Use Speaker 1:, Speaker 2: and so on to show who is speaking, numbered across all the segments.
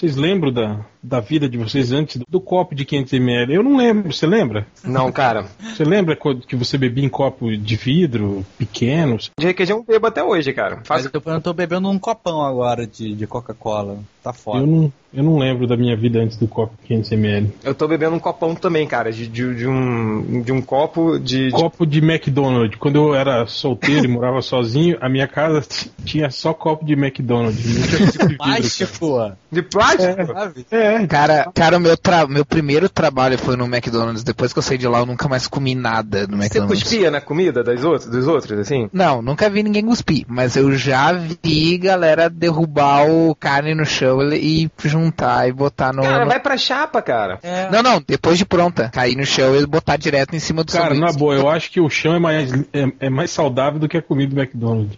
Speaker 1: Vocês lembram da, da vida de vocês antes do, copo de 500ml? Eu não lembro, você lembra?
Speaker 2: Não, cara.
Speaker 1: Você lembra que você bebia em copo de vidro, pequenos?
Speaker 2: De requeijão eu bebo até hoje, cara.
Speaker 3: Mas
Speaker 2: Faço...
Speaker 3: eu, eu tô bebendo um copão agora de, de Coca-Cola. Tá foda.
Speaker 1: Eu não, eu não lembro da minha vida antes do copo de 500ml.
Speaker 2: Eu tô bebendo um copão também, cara. De, de, de um, de um copo de.
Speaker 1: Copo de McDonald's. Quando eu era solteiro e morava sozinho, a minha casa tinha só copo de McDonald's. Não tinha copo de.
Speaker 3: Plástico.
Speaker 2: de plástico?
Speaker 3: Sabe?
Speaker 1: É,
Speaker 4: Cara, cara, o meu, tra- meu primeiro trabalho foi no McDonald's. Depois que eu saí de lá, eu nunca mais comi nada no
Speaker 2: Você
Speaker 4: McDonald's.
Speaker 2: cuspia na comida das outras, dos outros, assim?
Speaker 4: Não, nunca vi ninguém cuspir, mas eu já vi galera derrubar o carne no chão e juntar e botar no.
Speaker 2: Cara,
Speaker 4: no-
Speaker 2: vai pra chapa, cara.
Speaker 3: É.
Speaker 4: Não, não, depois de pronta. Cair no chão e botar direto em cima do
Speaker 1: Cara,
Speaker 4: sanduíche.
Speaker 1: na boa, eu acho que o chão é mais, é, é mais saudável do que a comida do McDonald's.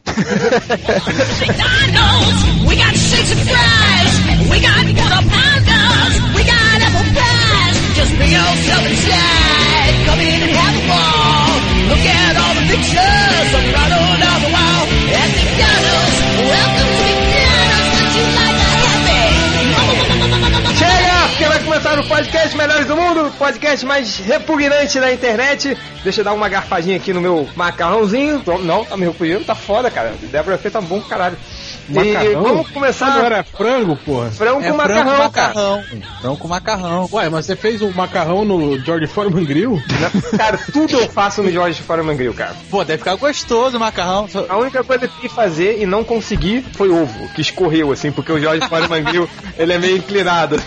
Speaker 5: McDonald's, we got shakes and fries. We got quarter pounders. We got apple pies. Just bring yourself inside. Come in and have a ball. Look at all the pictures of Ronald
Speaker 2: começar o podcast Melhores do Mundo, podcast mais repugnante da internet. Deixa eu dar uma garfadinha aqui no meu macarrãozinho. Não, tá me repugnando, tá foda, cara. Débora Fê tá bom pra caralho. E
Speaker 1: Macarrão?
Speaker 2: vamos
Speaker 1: não
Speaker 2: começar
Speaker 1: era frango, porra?
Speaker 2: frango
Speaker 3: É
Speaker 2: com
Speaker 3: frango
Speaker 2: macarrão,
Speaker 3: macarrão. Frango com macarrão.
Speaker 1: Ué, mas você fez o macarrão no George Foreman Grill?
Speaker 2: Cara, tudo eu faço no Jorge Foreman Grill, cara.
Speaker 3: Pô, deve ficar gostoso o macarrão. Só-
Speaker 2: A única coisa que eu fazer e não consegui foi ovo, que escorreu, assim, porque o Jorge Foreman Grill, ele é meio inclinado.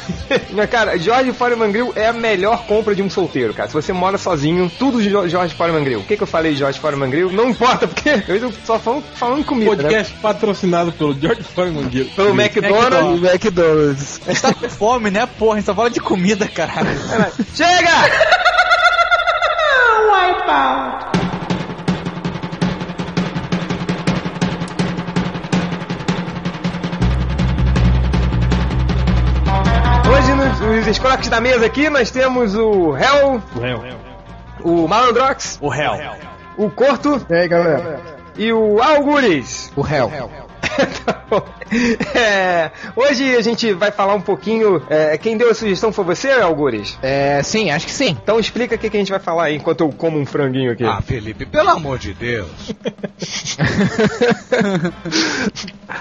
Speaker 2: Mas, cara, Jorge Foreman Grill é a melhor compra de um solteiro, cara. Se você mora sozinho, tudo de Jorge Foreman Grill. O que, que eu falei de Jorge Foreman Grill? Não importa, porque eu só falo falando em comida, né?
Speaker 1: Podcast patrocinado pelo George Foreman Grill.
Speaker 2: Pelo McDonald's.
Speaker 4: Do McDonald's.
Speaker 3: A gente tá com fome, né, porra? A gente só fala de comida, caralho.
Speaker 2: Chega! Hoje nos, nos escroques da mesa aqui nós temos o Hell,
Speaker 1: O réu.
Speaker 2: o Malandrox,
Speaker 3: O réu.
Speaker 2: o Corto
Speaker 6: E aí, galera?
Speaker 2: e o Algures.
Speaker 4: O réu.
Speaker 2: Tá bom. É, hoje a gente vai falar um pouquinho. é, quem deu a sugestão foi você, Algures?
Speaker 4: É, sim, acho que sim.
Speaker 2: Então explica o que, que a gente vai falar aí enquanto eu como um franguinho aqui.
Speaker 7: Ah, Felipe, pelo amor de Deus.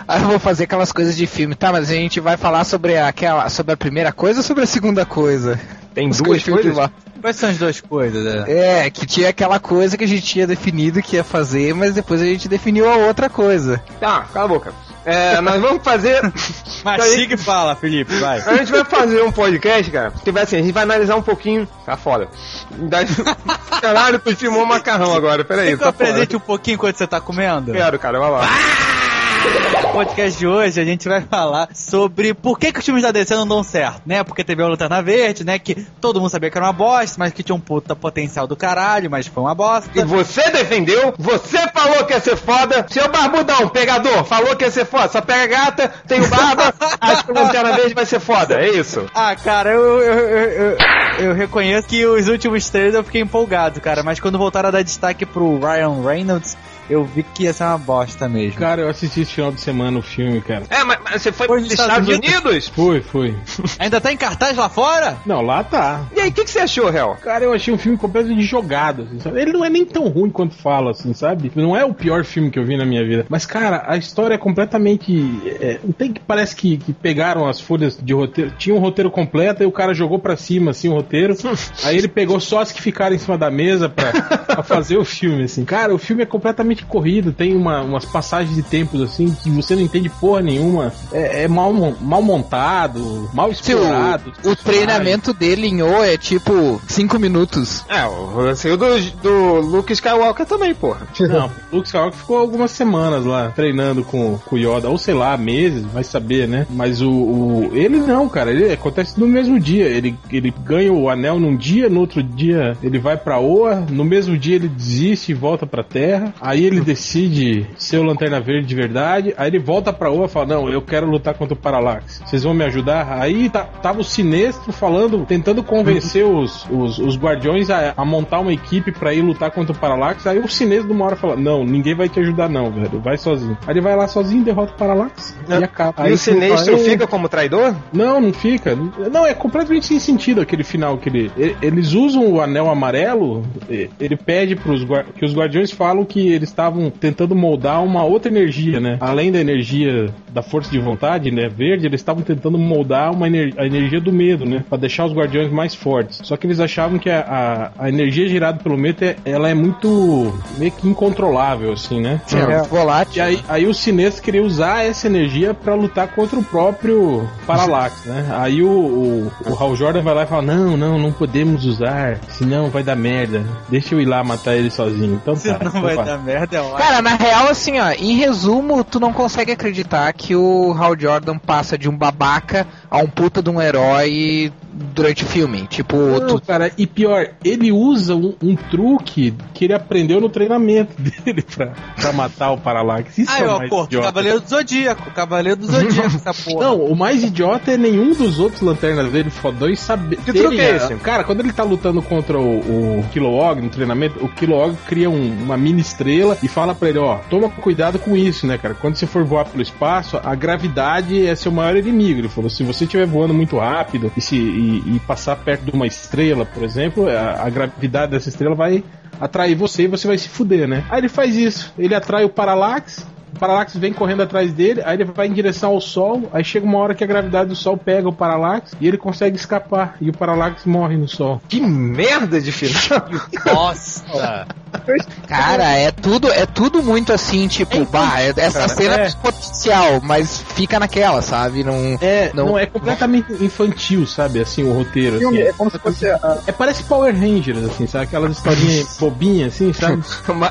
Speaker 4: Aí eu vou fazer aquelas coisas de filme, tá? Mas a gente vai falar sobre aquela, sobre a primeira coisa ou sobre a segunda coisa?
Speaker 2: Tem
Speaker 4: Os
Speaker 2: duas coisas?
Speaker 4: lá.
Speaker 3: Quais são as duas coisas? É?
Speaker 4: É, que tinha aquela coisa que a gente tinha definido que ia fazer, mas depois a gente definiu a outra coisa.
Speaker 2: Tá, cala a boca. É, nós vamos fazer.
Speaker 3: Mastiga e fala, Felipe, vai.
Speaker 2: A gente vai fazer um podcast, cara. Que vai assim, a gente vai analisar um pouquinho. Tá foda. Da... Caralho, tu filmou macarrão agora, peraí.
Speaker 3: Eu
Speaker 2: Tá foda.
Speaker 3: apresente um pouquinho enquanto você tá comendo?
Speaker 2: Quero, cara, vai lá.
Speaker 3: No podcast de hoje a gente vai falar sobre por que, que os filmes da DC não dão certo, né? Porque teve a Lanterna Verde, né? Que todo mundo sabia que era uma bosta, mas que tinha um puta potencial do caralho, mas foi uma bosta.
Speaker 2: E você defendeu, você falou que ia ser foda. Seu barbudão, pegador, falou que ia ser foda. Só pega gata, tem barba, acho que o Lanterna Verde vai ser foda, é isso.
Speaker 3: Ah, cara, eu, eu, eu, eu, eu reconheço que os últimos três eu fiquei empolgado, cara, mas quando voltaram a dar destaque pro Ryan Reynolds, eu vi que ia ser uma bosta mesmo.
Speaker 1: Cara, eu assisti esse final de semana o filme, cara.
Speaker 2: É, mas, mas você foi
Speaker 3: Foi
Speaker 2: pros
Speaker 3: nos
Speaker 2: Estados,
Speaker 3: Estados
Speaker 2: Unidos?
Speaker 1: Foi, foi.
Speaker 3: Ainda tá em cartaz lá fora?
Speaker 1: Não, lá tá.
Speaker 2: E aí, o que, que você achou, Hel?
Speaker 1: Cara, eu achei um filme completamente jogado, assim, sabe? Ele não é nem tão ruim quanto fala, assim, sabe? Não é o pior filme que eu vi na minha vida. Mas, cara, a história é completamente. é, não tem que. Parece que, que pegaram as folhas de roteiro. Tinha um roteiro completo e o cara jogou pra cima, assim, o roteiro. aí ele pegou só as que ficaram em cima da mesa pra, pra fazer o filme, assim. Cara, o filme é completamente corrido, tem uma- umas passagens de tempos, assim, que você não entende porra nenhuma. É, é mal, mal montado, mal
Speaker 4: Sim,
Speaker 1: explorado.
Speaker 4: o, o treinamento dele em O é tipo 5 minutos.
Speaker 2: É, o do, do Luke Skywalker também, porra.
Speaker 1: Não, o Luke Skywalker ficou algumas semanas lá treinando com, com o Yoda, ou sei lá, meses, vai saber, né? Mas o, o- ele não, cara, ele acontece no mesmo dia. Ele, ele ganha o anel num dia, no outro dia ele vai pra Oa, no mesmo dia ele desiste e volta pra Terra. Aí Aí ele decide ser o Lanterna Verde de verdade. Aí ele volta pra Oa e fala: Não, eu quero lutar contra o Parallax. Vocês vão me ajudar? Aí tá- tava o Sinestro falando, tentando convencer os, os, os Guardiões a, a montar uma equipe pra ir lutar contra o Parallax. Aí o Sinestro, de uma hora, fala: Não, ninguém vai te ajudar, não, velho. Vai sozinho. Aí ele vai lá sozinho, derrota o Parallax e acaba.
Speaker 2: E
Speaker 1: Aí
Speaker 2: o
Speaker 1: você fala,
Speaker 2: Sinestro
Speaker 1: "É,
Speaker 2: fica como traidor?
Speaker 1: não, não fica. Não, é completamente sem sentido aquele final que ele. e- Eles usam o anel amarelo. e- Ele pede pros que os guardiões falam que eles estavam tentando moldar uma outra energia, né? Além da energia da força de vontade, né? Verde, eles estavam tentando moldar uma ener- a energia do medo, né? Pra deixar os guardiões mais fortes. Só que eles achavam que a, a, a energia gerada pelo medo é- ela é muito meio que incontrolável, assim, né?
Speaker 4: É, volátil.
Speaker 1: E aí, aí o Sinestro queria usar essa energia pra lutar contra o próprio Parallax, né? Aí o, o, o Hal Jordan vai lá e fala: Não, não, não podemos usar, senão vai dar merda. Deixa eu ir lá matar ele sozinho. Então tá.
Speaker 3: não
Speaker 1: então
Speaker 3: vai
Speaker 1: vai.
Speaker 3: dar merda,
Speaker 4: Cara, na real, assim, ó, em resumo, tu não consegue acreditar que o Hal Jordan passa de um babaca a um puta de um herói durante o filme. Tipo,
Speaker 1: Não,
Speaker 4: tu,
Speaker 1: cara, e pior, ele usa um, um truque que ele aprendeu no treinamento dele pra, pra matar o Parallax. Isso
Speaker 3: Aí,
Speaker 1: é o
Speaker 3: ó,
Speaker 1: mais
Speaker 3: pô,
Speaker 1: idiota.
Speaker 3: Cavaleiro do Zodíaco, Cavaleiro do Zodíaco, essa porra.
Speaker 1: Não, o mais idiota é nenhum dos outros lanternas dele fodões saber.
Speaker 2: Que truque é esse?
Speaker 1: Cara, quando ele tá lutando contra o, o Kilowog no treinamento, o Kilowog cria um- uma mini estrela e fala pra ele: ó, toma cuidado com isso, né, cara? Quando você for voar pelo espaço, a gravidade é seu maior inimigo. Ele falou: se você estiver voando muito rápido e, se, e, e passar perto de uma estrela, por exemplo, a, a gravidade dessa estrela vai atrair você e você vai se fuder, né? Aí ele faz isso, ele atrai o Parallax. O Parallax vem correndo atrás dele, aí ele vai em direção ao Sol, aí chega uma hora que a gravidade do Sol pega o Parallax e ele consegue escapar, e o Parallax morre no Sol.
Speaker 2: Que merda de final.
Speaker 3: Nossa!
Speaker 4: cara, é tudo, é tudo muito assim, tipo, bah, é- essa
Speaker 1: cara,
Speaker 4: cena
Speaker 1: é.
Speaker 4: é potencial, mas fica naquela, sabe? Não.
Speaker 1: É,
Speaker 4: Não-
Speaker 1: não, é completamente infantil, sabe, assim, o roteiro.
Speaker 6: filme
Speaker 1: assim.
Speaker 6: é como se fosse a,
Speaker 1: É, parece Power Rangers, assim, sabe? Aquelas historinhas bobinhas, assim, sabe?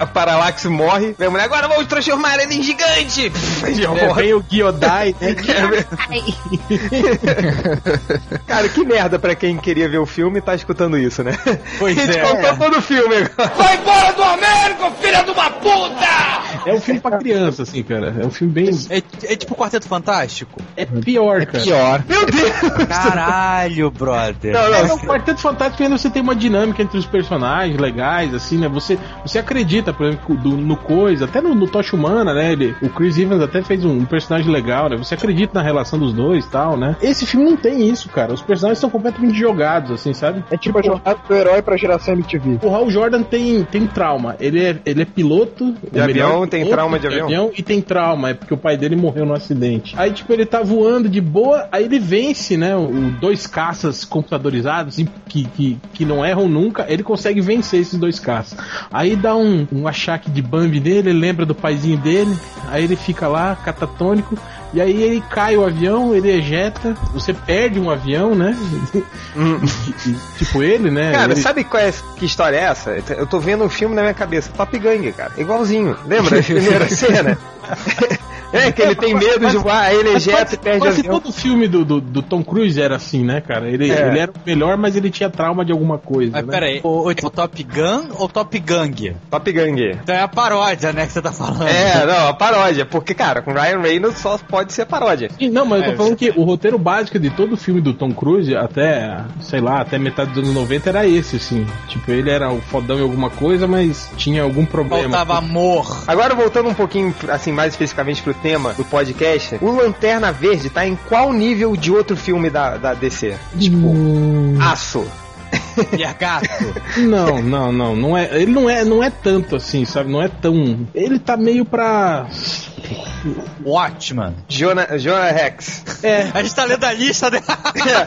Speaker 2: O Parallax morre. Mulher, agora vamos transformar ele em gigante. Já
Speaker 1: É, vem o Giodai, né?
Speaker 2: Cara, que merda pra quem queria ver o filme e tá escutando isso, né?
Speaker 3: Pois
Speaker 2: A gente
Speaker 3: é.
Speaker 2: contou todo o filme agora.
Speaker 5: Vai embora do Américo, filha de uma puta!
Speaker 1: É um filme pra criança, assim, cara. É um filme bem.
Speaker 3: É, é tipo Quarteto Fantástico?
Speaker 1: É pior, cara.
Speaker 4: Pior.
Speaker 2: Meu Deus!
Speaker 3: Caralho, brother.
Speaker 2: Não,
Speaker 1: É,
Speaker 2: não,
Speaker 1: o Quarteto Fantástico ainda você tem uma dinâmica entre os personagens legais, assim, né? Você, você acredita, por exemplo, do- no Coisa, até no, no Tocha Humana, né? Ele, o Chris Evans até fez um, um personagem legal, né? Você acredita na relação dos dois e tal, né? Esse filme não tem isso, cara. Os personagens são completamente jogados, assim, sabe?
Speaker 6: é tipo a jornada do herói pra geração MTV.
Speaker 1: O Hal Jordan tem, tem trauma. Ele é, ele é piloto.
Speaker 2: De
Speaker 1: o melhor
Speaker 2: avião, tem
Speaker 1: piloto
Speaker 2: trauma de avião?
Speaker 1: E tem trauma, é porque o pai dele morreu no acidente. Aí, tipo, ele tá voando de boa, aí ele vence, né? O, dois caças computadorizados que, que, que não erram nunca. Ele consegue vencer esses dois caças. Aí dá um, um achaque de Bambi nele, ele lembra do paizinho dele. Aí ele fica lá, catatônico. E aí ele cai o avião, ele ejeta. Você perde um avião, né? E- tipo ele, né?
Speaker 2: Cara,
Speaker 1: ele...
Speaker 2: sabe qual é, que história é essa? Eu tô vendo um filme na minha cabeça, Top Gun, cara. Igualzinho. Lembra a primeira cena? É, que ele tem medo de voar, aí ele ejeta e perde o
Speaker 1: quase
Speaker 2: avião.
Speaker 1: todo filme do, do, do Tom Cruise era assim, né, cara? Ele,
Speaker 2: É.
Speaker 1: ele era o melhor, mas ele tinha trauma de alguma coisa.
Speaker 3: Mas
Speaker 1: né?
Speaker 3: pera aí, o, o Top Gun ou Top Gang?
Speaker 2: Top Gun.
Speaker 3: Então é a paródia, né, que você tá falando.
Speaker 2: É, não, a paródia. Porque, cara, com Ryan Reynolds só pode ser paródia.
Speaker 1: Sim, não, mas eu
Speaker 3: É,
Speaker 1: tô falando que o roteiro básico de todo filme do Tom Cruise, até, sei lá, até metade dos anos 90 era esse, assim. Tipo, ele era o fodão em alguma coisa, mas tinha algum problema.
Speaker 3: Faltava amor.
Speaker 2: Agora, voltando um pouquinho, assim, mais especificamente pro tema do podcast, o Lanterna Verde tá em qual nível de outro filme da, da DC? Tipo, aço.
Speaker 3: E a gato.
Speaker 1: Não, não, não, não é, ele não é, não é tanto assim, sabe? Não é tão, ele tá meio pra
Speaker 3: Watchman.
Speaker 2: Jonah, Jonah Rex.
Speaker 1: é,
Speaker 3: A gente tá lendo a lista, né?
Speaker 1: tá,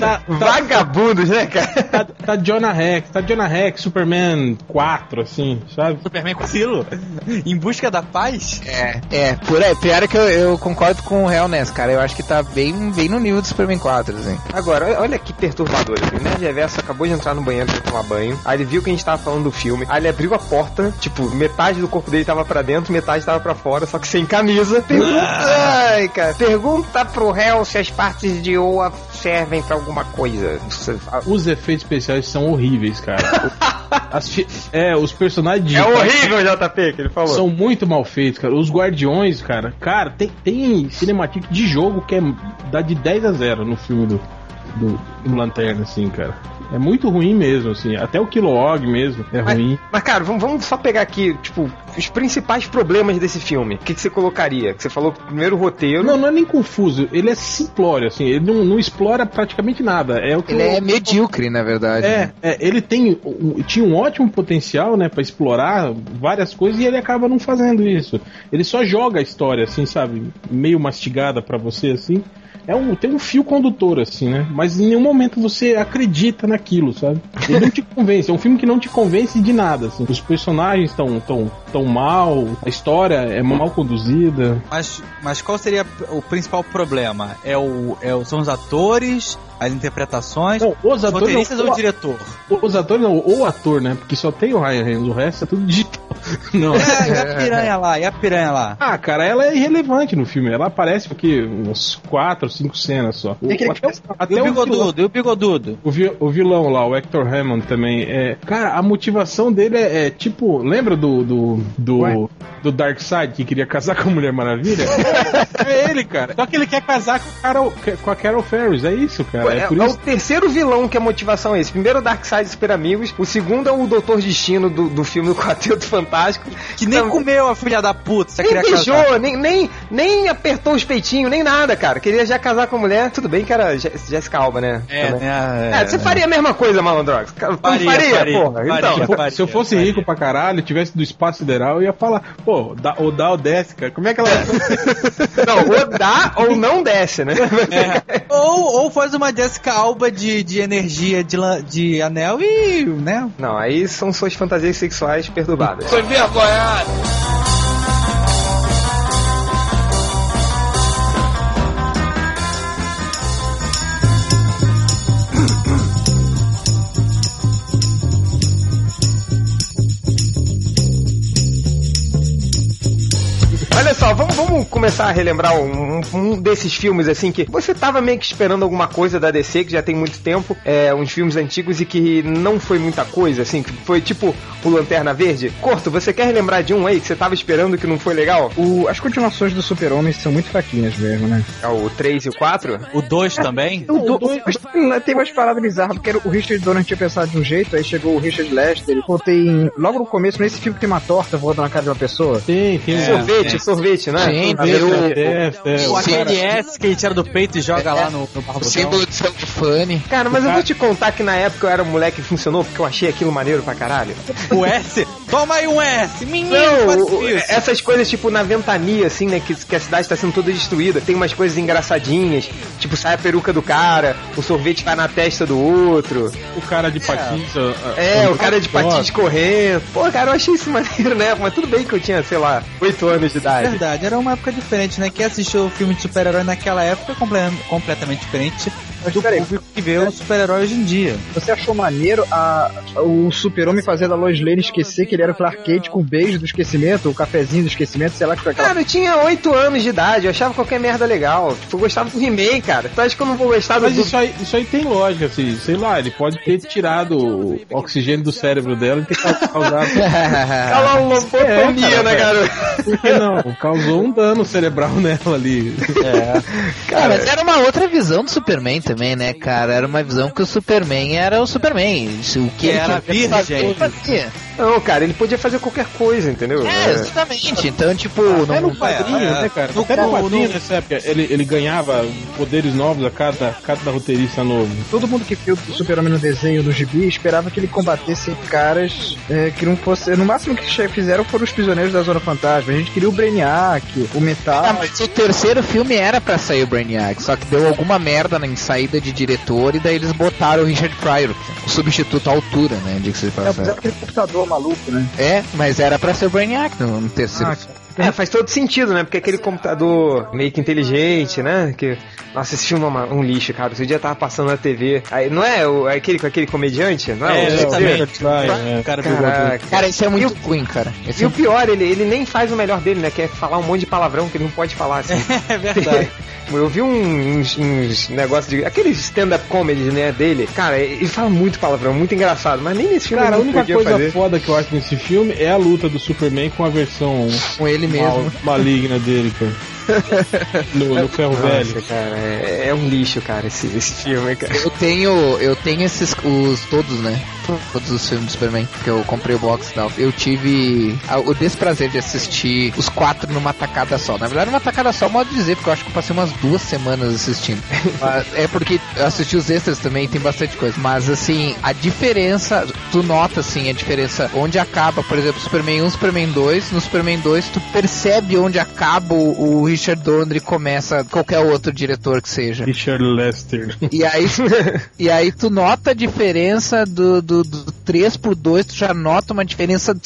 Speaker 1: tá,
Speaker 2: Vagabundos, né, cara?
Speaker 1: tá, tá Jonah Rex, tá Jonah Rex, Superman 4, assim, sabe?
Speaker 3: Superman com Silo. Em busca da paz?
Speaker 4: É, é, por aí. Pior é que eu, eu concordo com o Real nessa, cara. Eu acho que tá bem, bem no nível do Superman 4, assim.
Speaker 2: Agora, olha que perturbador. O Nerd Reverso acabou de entrar no banheiro pra tomar banho. Aí ele viu que a gente tava falando do filme. Aí ele abriu a porta. Tipo, metade do corpo dele tava pra dentro, metade tava pra fora, só que sem camisa. Pergunta, ai, cara. Pergunta pro réu se as partes de Oa servem pra alguma coisa.
Speaker 1: Os efeitos especiais são horríveis, cara. Fi- é, os personagens
Speaker 2: É horrível, JP, que ele falou.
Speaker 1: são muito mal feitos, cara. Os Guardiões, cara. Cara, tem, tem cinematic de jogo que é, dá de 10 a 0 no filme do, do, do Lanterna, assim, cara. É muito ruim mesmo, assim. Até o Kilowog mesmo é
Speaker 2: Mas,
Speaker 1: ruim.
Speaker 2: mas, cara, vamos, vamos só pegar aqui, tipo, os principais problemas desse filme. O que, que você colocaria? Que você falou que primeiro o roteiro.
Speaker 1: Não, não é nem confuso. Ele é simplório, assim. Ele não, não explora praticamente nada. É o que
Speaker 4: Ele
Speaker 1: eu-
Speaker 4: é medíocre, na verdade.
Speaker 1: É, é, ele tem, um- tinha um ótimo potencial, né, pra explorar várias coisas e ele acaba não fazendo isso. Ele só joga a história, assim, sabe, meio mastigada pra você, assim. É um, tem um fio condutor, assim, né? Mas em nenhum momento você acredita naquilo, sabe? Ele não te convence. É um filme que não te convence de nada, assim. Os personagens estão tão, tão mal, a história é mal conduzida.
Speaker 3: Mas, mas qual seria o principal problema? É o, é o- são os atores, as interpretações,
Speaker 1: Não, os
Speaker 3: os
Speaker 1: atores
Speaker 3: roteiristas
Speaker 1: não,
Speaker 3: ou o diretor?
Speaker 1: Os atores não, ou o ator, né? Porque só tem o Ryan Reynolds, o resto é tudo digital. Não.
Speaker 3: É, e a piranha lá? E a piranha lá?
Speaker 1: Ah, cara, ela é irrelevante no filme. Ela aparece aqui uns quatro, cinco cenas só. O,
Speaker 6: aquele
Speaker 1: até, o-
Speaker 3: E
Speaker 1: até
Speaker 3: o
Speaker 1: o, vilão,
Speaker 3: bigodudo? E o bigodudo?
Speaker 1: o, vi- o vilão lá, o Hector Hammond também. É, cara, a motivação dele é, é tipo. Lembra do do, do, do Darkseid que queria casar com a Mulher Maravilha? é ele, cara. Só que ele quer casar com Carol, com a Carol Ferris. É isso, cara.
Speaker 2: É,
Speaker 1: É por
Speaker 2: é
Speaker 1: isso.
Speaker 2: o terceiro vilão que a motivação é esse. Primeiro o Darkseid Super Amigos, o segundo é o Doutor Destino do, do filme O Quarteto Fantástico.
Speaker 3: Que nem comeu a filha da puta, você
Speaker 2: Nem
Speaker 3: queria casar.
Speaker 2: beijou, nem, nem, nem apertou os peitinhos, nem nada, cara. Queria já casar com a mulher. Tudo bem que era Je- Jessica Alba, né?
Speaker 3: É, né?
Speaker 2: É, você faria a mesma coisa, Malandrox.
Speaker 3: Faria,
Speaker 2: faria,
Speaker 3: faria,
Speaker 2: porra.
Speaker 3: faria.
Speaker 2: Então,
Speaker 1: Se eu-
Speaker 3: faria,
Speaker 1: se eu fosse
Speaker 3: faria.
Speaker 1: rico pra caralho, tivesse do espaço sideral, eu ia falar, pô, dá, ou dá ou desce, cara. Como é que ela.
Speaker 2: não, ou dá ou não desce, né?
Speaker 3: É. Ou, ou faz uma Jessica Alba de, de energia de, de anel e, né?
Speaker 2: Não, aí são suas fantasias sexuais perturbadas.
Speaker 5: Foi vergonhado.
Speaker 2: Vamos, começar a relembrar um, um- desses filmes assim que você tava meio que esperando alguma coisa da DC, que já tem muito tempo, é, uns filmes antigos e que não foi muita coisa, assim, que foi tipo o Lanterna Verde. Corto, você quer relembrar de um aí que você tava esperando que não foi legal?
Speaker 6: O- as continuações do Super-Homem são muito fraquinhas mesmo, né?
Speaker 2: É o 3 e o 4?
Speaker 3: O 2 também?
Speaker 6: O do, mas tem umas paradas bizarras, porque era- o Richard Donner tinha pensado de um jeito, aí chegou o Richard Lester, tem... Logo no começo, nesse filme tem uma torta voando na cara de uma pessoa.
Speaker 1: Tem, tem.
Speaker 2: sorvete, sorvete, né?
Speaker 4: Sim, o,
Speaker 1: é,
Speaker 3: O aquele S que ele tira do peito e joga lá no, no
Speaker 4: o símbolo de Fanny.
Speaker 2: Cara, mas eu vou te contar que na época eu era um moleque que funcionou porque eu achei aquilo maneiro pra caralho.
Speaker 3: O S? Toma aí um S! Menino,
Speaker 2: Não, essas coisas tipo na ventania, assim, né? Que, que a cidade tá sendo toda destruída. Tem umas coisas engraçadinhas, tipo sai a peruca do cara, o sorvete tá na testa do outro.
Speaker 1: o cara de patins. a- a-
Speaker 2: É,
Speaker 1: a-
Speaker 2: o cara de patins correndo. Pô, cara, eu achei isso maneiro, né? Mas tudo bem que eu tinha, sei lá, 8 anos de idade.
Speaker 3: Verdade, era uma época diferente, né? Quem assistiu o filme de super-herói naquela época é comple- completamente diferente
Speaker 6: Mas
Speaker 3: do
Speaker 6: peraí,
Speaker 3: público que vê o super-herói hoje em dia.
Speaker 6: Você achou maneiro a, o Super-Homem fazendo a Lois Lane esquecer que ele era o Clark Kent com o beijo do esquecimento, o cafezinho do esquecimento, sei lá que foi aquela...
Speaker 2: Cara, eu tinha 8 anos de idade, eu achava qualquer merda legal. Tipo, eu gostava do He-Man, cara. Tu acha que eu não vou gostar do.
Speaker 1: Mas isso aí, isso aí tem lógica, assim, sei lá, ele pode ter tirado o oxigênio do cérebro dela e ter causado.
Speaker 2: Cala uma lobotomia,
Speaker 1: É,
Speaker 2: né, cara?
Speaker 1: Por que não? Causou um dano cerebral nela ali.
Speaker 4: Cara, mas era uma outra visão do Superman também, né, cara? Era uma visão que o Superman era o Superman. Isso, O que ele
Speaker 3: era virgem.
Speaker 4: fazia.
Speaker 2: Não, cara, ele podia fazer qualquer coisa, entendeu?
Speaker 4: É, exatamente. Então, tipo,
Speaker 1: Até
Speaker 4: não,
Speaker 1: no quadrinho,
Speaker 3: é,
Speaker 1: né, cara?
Speaker 3: no-
Speaker 1: no
Speaker 3: no-
Speaker 1: quadrinho
Speaker 3: no-
Speaker 1: nessa época, ele, ele ganhava poderes novos a cada, cada roteirista novo.
Speaker 6: Todo mundo que viu o Super-Homem no desenho do gibi esperava que ele combatesse caras é, que não fosse. No máximo que che- fizeram foram os prisioneiros da Zona Fantasma. A gente queria o Brainiac, o Metal.
Speaker 4: Ah, mas o terceiro filme era pra sair o Brainiac, só que deu alguma merda em saída de diretor e daí eles botaram o Richard Pryor, o substituto à altura, né? De
Speaker 6: É, fizeram
Speaker 4: passagem.
Speaker 6: aquele computador maluco, né?
Speaker 4: É, mas era pra ser o Brainiac no, no terceiro
Speaker 6: Ah.
Speaker 2: É, faz todo sentido, né? Porque aquele computador meio que inteligente, né? Que, nossa, esse filme é uma- um lixo, cara. Esse dia tava passando na TV. Aí, não é o, aquele com aquele comediante? Não é,
Speaker 1: É,
Speaker 2: o
Speaker 3: exatamente.
Speaker 1: É.
Speaker 3: O cara
Speaker 2: Caraca.
Speaker 4: Cara, isso é muito ruim, cara. Esse
Speaker 2: E o pior, ele, ele nem faz o melhor dele, né? Que é falar um monte de palavrão que ele não pode falar assim.
Speaker 3: É verdade.
Speaker 2: Eu vi um- uns, uns negócios de. Aqueles stand-up comedy, né, dele. Cara, ele fala muito palavrão, muito engraçado, mas nem nesse filme
Speaker 1: Cara, a única coisa
Speaker 2: fazer.
Speaker 1: foda que eu acho nesse filme é a luta do Superman com a versão
Speaker 4: com ele mesmo.
Speaker 1: mal- maligna dele, cara. No, no ferro
Speaker 2: Nossa,
Speaker 1: velho.
Speaker 2: cara, é, é um lixo, cara, esse, esse filme, cara.
Speaker 4: Eu tenho, eu tenho esses, os todos, né? Todos os filmes do Superman, que eu comprei o box e tal. Eu tive a- o desprazer de assistir os quatro numa tacada só. Na verdade, numa tacada só, modo de dizer, porque eu acho que eu passei umas duas semanas assistindo. É porque eu assisti os extras também, tem bastante coisa. Mas assim, a diferença, tu nota assim, a diferença onde acaba, por exemplo, Superman 1, Superman 2. No Superman 2, tu percebe onde acaba o, o Richard Donner começa qualquer outro diretor que seja.
Speaker 1: Richard Lester.
Speaker 4: E aí, e aí tu nota a diferença do, do, do 3 pro 2, tu já nota uma diferença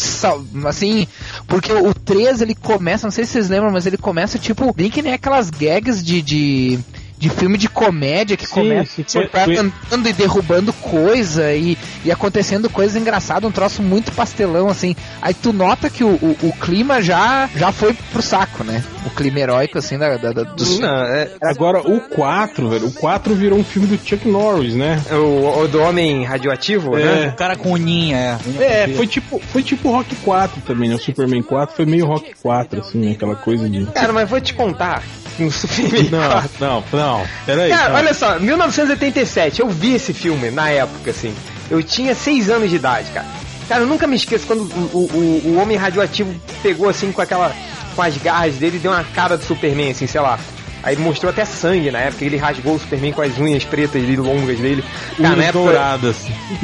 Speaker 4: assim, porque o 3 ele começa, não sei se vocês lembram, mas ele começa tipo, bem que nem aquelas gags de, de, de filme de comédia que
Speaker 1: Sim,
Speaker 4: começa
Speaker 1: sim,
Speaker 4: o
Speaker 1: foi-
Speaker 4: andando e derrubando coisa e, e acontecendo coisas engraçadas, um troço muito pastelão assim. Aí tu nota que o, o, o clima já, já foi pro saco, né? O clima heróico assim da, da, da- dos
Speaker 2: Não, é,
Speaker 1: Agora, o 4, velho, o 4 virou um filme do Chuck Norris, né?
Speaker 2: o, o do homem radioativo, né?
Speaker 3: O cara com uninha, é.
Speaker 1: É, foi tipo, foi tipo Rock 4 também, né? O Superman 4 foi meio Rock 4, assim, né? aquela coisa de.
Speaker 2: Cara, mas vou te contar. No Superman
Speaker 1: Não,
Speaker 2: 4.
Speaker 1: não, não. Peraí.
Speaker 2: Cara,
Speaker 1: não.
Speaker 2: olha só, 1987, eu vi esse filme na época, assim. Eu tinha 6 anos de idade, cara. Cara, eu nunca me esqueço quando o, o, o- o homem radioativo pegou assim com aquela. com as garras dele e deu uma cara do Superman, assim, sei lá. Aí mostrou até sangue na época, ele rasgou o Superman com as unhas pretas e longas dele. Cara,
Speaker 1: Unhas
Speaker 2: época,
Speaker 1: douradas.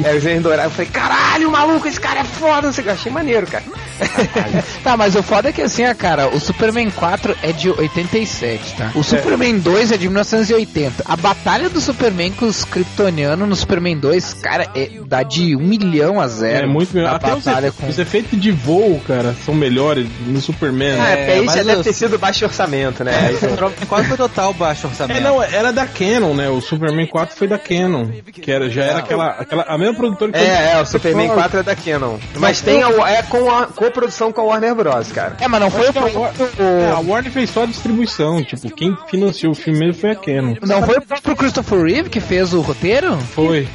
Speaker 2: É, os unhas douradas. Eu falei, caralho, maluco, esse cara é foda. Eu achei maneiro, cara.
Speaker 4: Tá, mas o foda é que assim, ó, cara, o Superman 4 é de 87, tá? O Superman 2 é de 1980. A batalha do Superman com os Kryptonianos no Superman 2, cara, é, dá de 1 milhão a zero.
Speaker 1: É muito melhor.
Speaker 4: A
Speaker 1: Até os,
Speaker 4: batalha
Speaker 1: efe- os efeitos de voo, cara, são melhores no Superman.
Speaker 2: Ah,
Speaker 1: né?
Speaker 2: é,
Speaker 3: mas
Speaker 2: já deve
Speaker 3: eu-
Speaker 2: ter sido baixo orçamento, né? Aí-
Speaker 3: Quase foi total baixo orçamento.
Speaker 1: É, não, era da Canon, né? O Superman 4 foi da Canon. Que era, já era aquela, aquela. A mesma produtora que
Speaker 2: É, é, o Superman 4 é da Canon. Mas tem a, é com a coprodução com a Warner Bros, cara.
Speaker 4: É, mas não foi o,
Speaker 1: a É, a Warner fez só a distribuição. Tipo, quem financiou o filme mesmo foi a Canon.
Speaker 4: Não foi o próprio Christopher Reeve que fez o roteiro?
Speaker 1: Foi.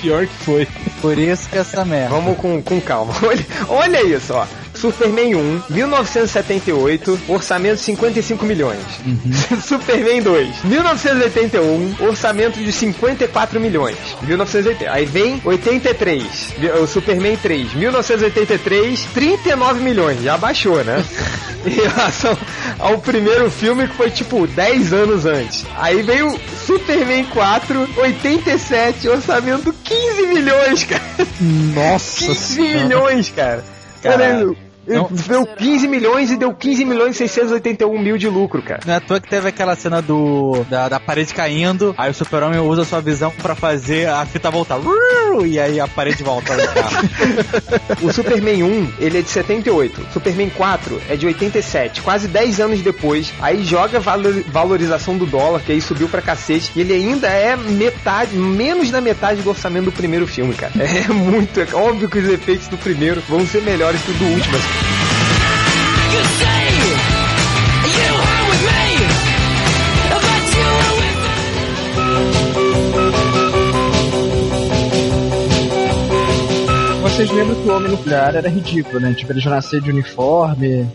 Speaker 1: Pior que foi.
Speaker 3: Por isso que essa merda.
Speaker 2: Vamos com, com calma. Olha, olha isso, ó. Superman 1, 1978, orçamento de 55 milhões. Superman 2, 1981, orçamento de 54 milhões. 1980. Aí vem 83, vi- o Superman 3, 1983, 39 milhões. Já baixou, né? em relação ao primeiro filme que foi tipo 10 anos antes. Aí veio Superman 4, 87, orçamento 15 milhões, cara.
Speaker 4: Nossa
Speaker 2: 15 milhões, cara. Cara,
Speaker 3: Caralho.
Speaker 2: Ele
Speaker 3: Não.
Speaker 2: deu 15 milhões e deu 15 milhões e 681 mil de lucro, cara.
Speaker 3: Não é à toa que teve aquela cena do da, da parede caindo, aí o super-homem usa sua visão pra fazer a fita voltar. E aí a parede volta.
Speaker 2: O Superman 1, ele é de 78. O Superman 4 é de 87. Quase 10 anos depois. Aí joga valor- valorização do dólar, que aí subiu pra cacete. E ele ainda é metade, menos da metade do orçamento do primeiro filme, cara. É muito. É óbvio que os efeitos do primeiro vão ser melhores que o do último.
Speaker 6: Vocês lembram que o Homem Nuclear era ridículo, né? Tipo, ele já nascia de uniforme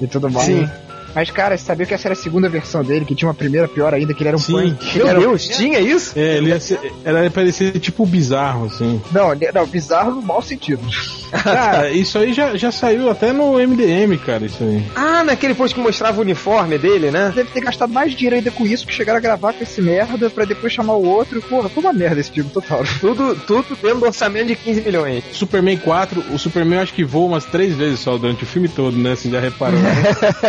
Speaker 6: e tudo mais.
Speaker 2: Sim.
Speaker 6: Mas, cara, você sabia que essa era a segunda versão dele, que tinha uma primeira pior ainda, que ele era um
Speaker 1: Sim.
Speaker 6: punk.
Speaker 2: Meu
Speaker 6: Ele era um-
Speaker 2: Deus, tinha isso?
Speaker 1: É, ele ia ser, era parecer tipo bizarro, assim.
Speaker 6: Não, não, bizarro no mau sentido.
Speaker 1: Cara, isso aí já, já saiu até no MDM, cara, isso aí.
Speaker 2: Ah, naquele post que mostrava o uniforme dele, né?
Speaker 6: Deve ter gastado mais dinheiro ainda com isso que chegaram a gravar com esse merda pra depois chamar o outro. Porra, foi uma merda esse filme total.
Speaker 2: Tudo, tudo dentro do orçamento de 15 milhões.
Speaker 1: Superman 4, o Superman eu acho que voa umas três vezes só durante o filme todo, né? Você já reparou, né?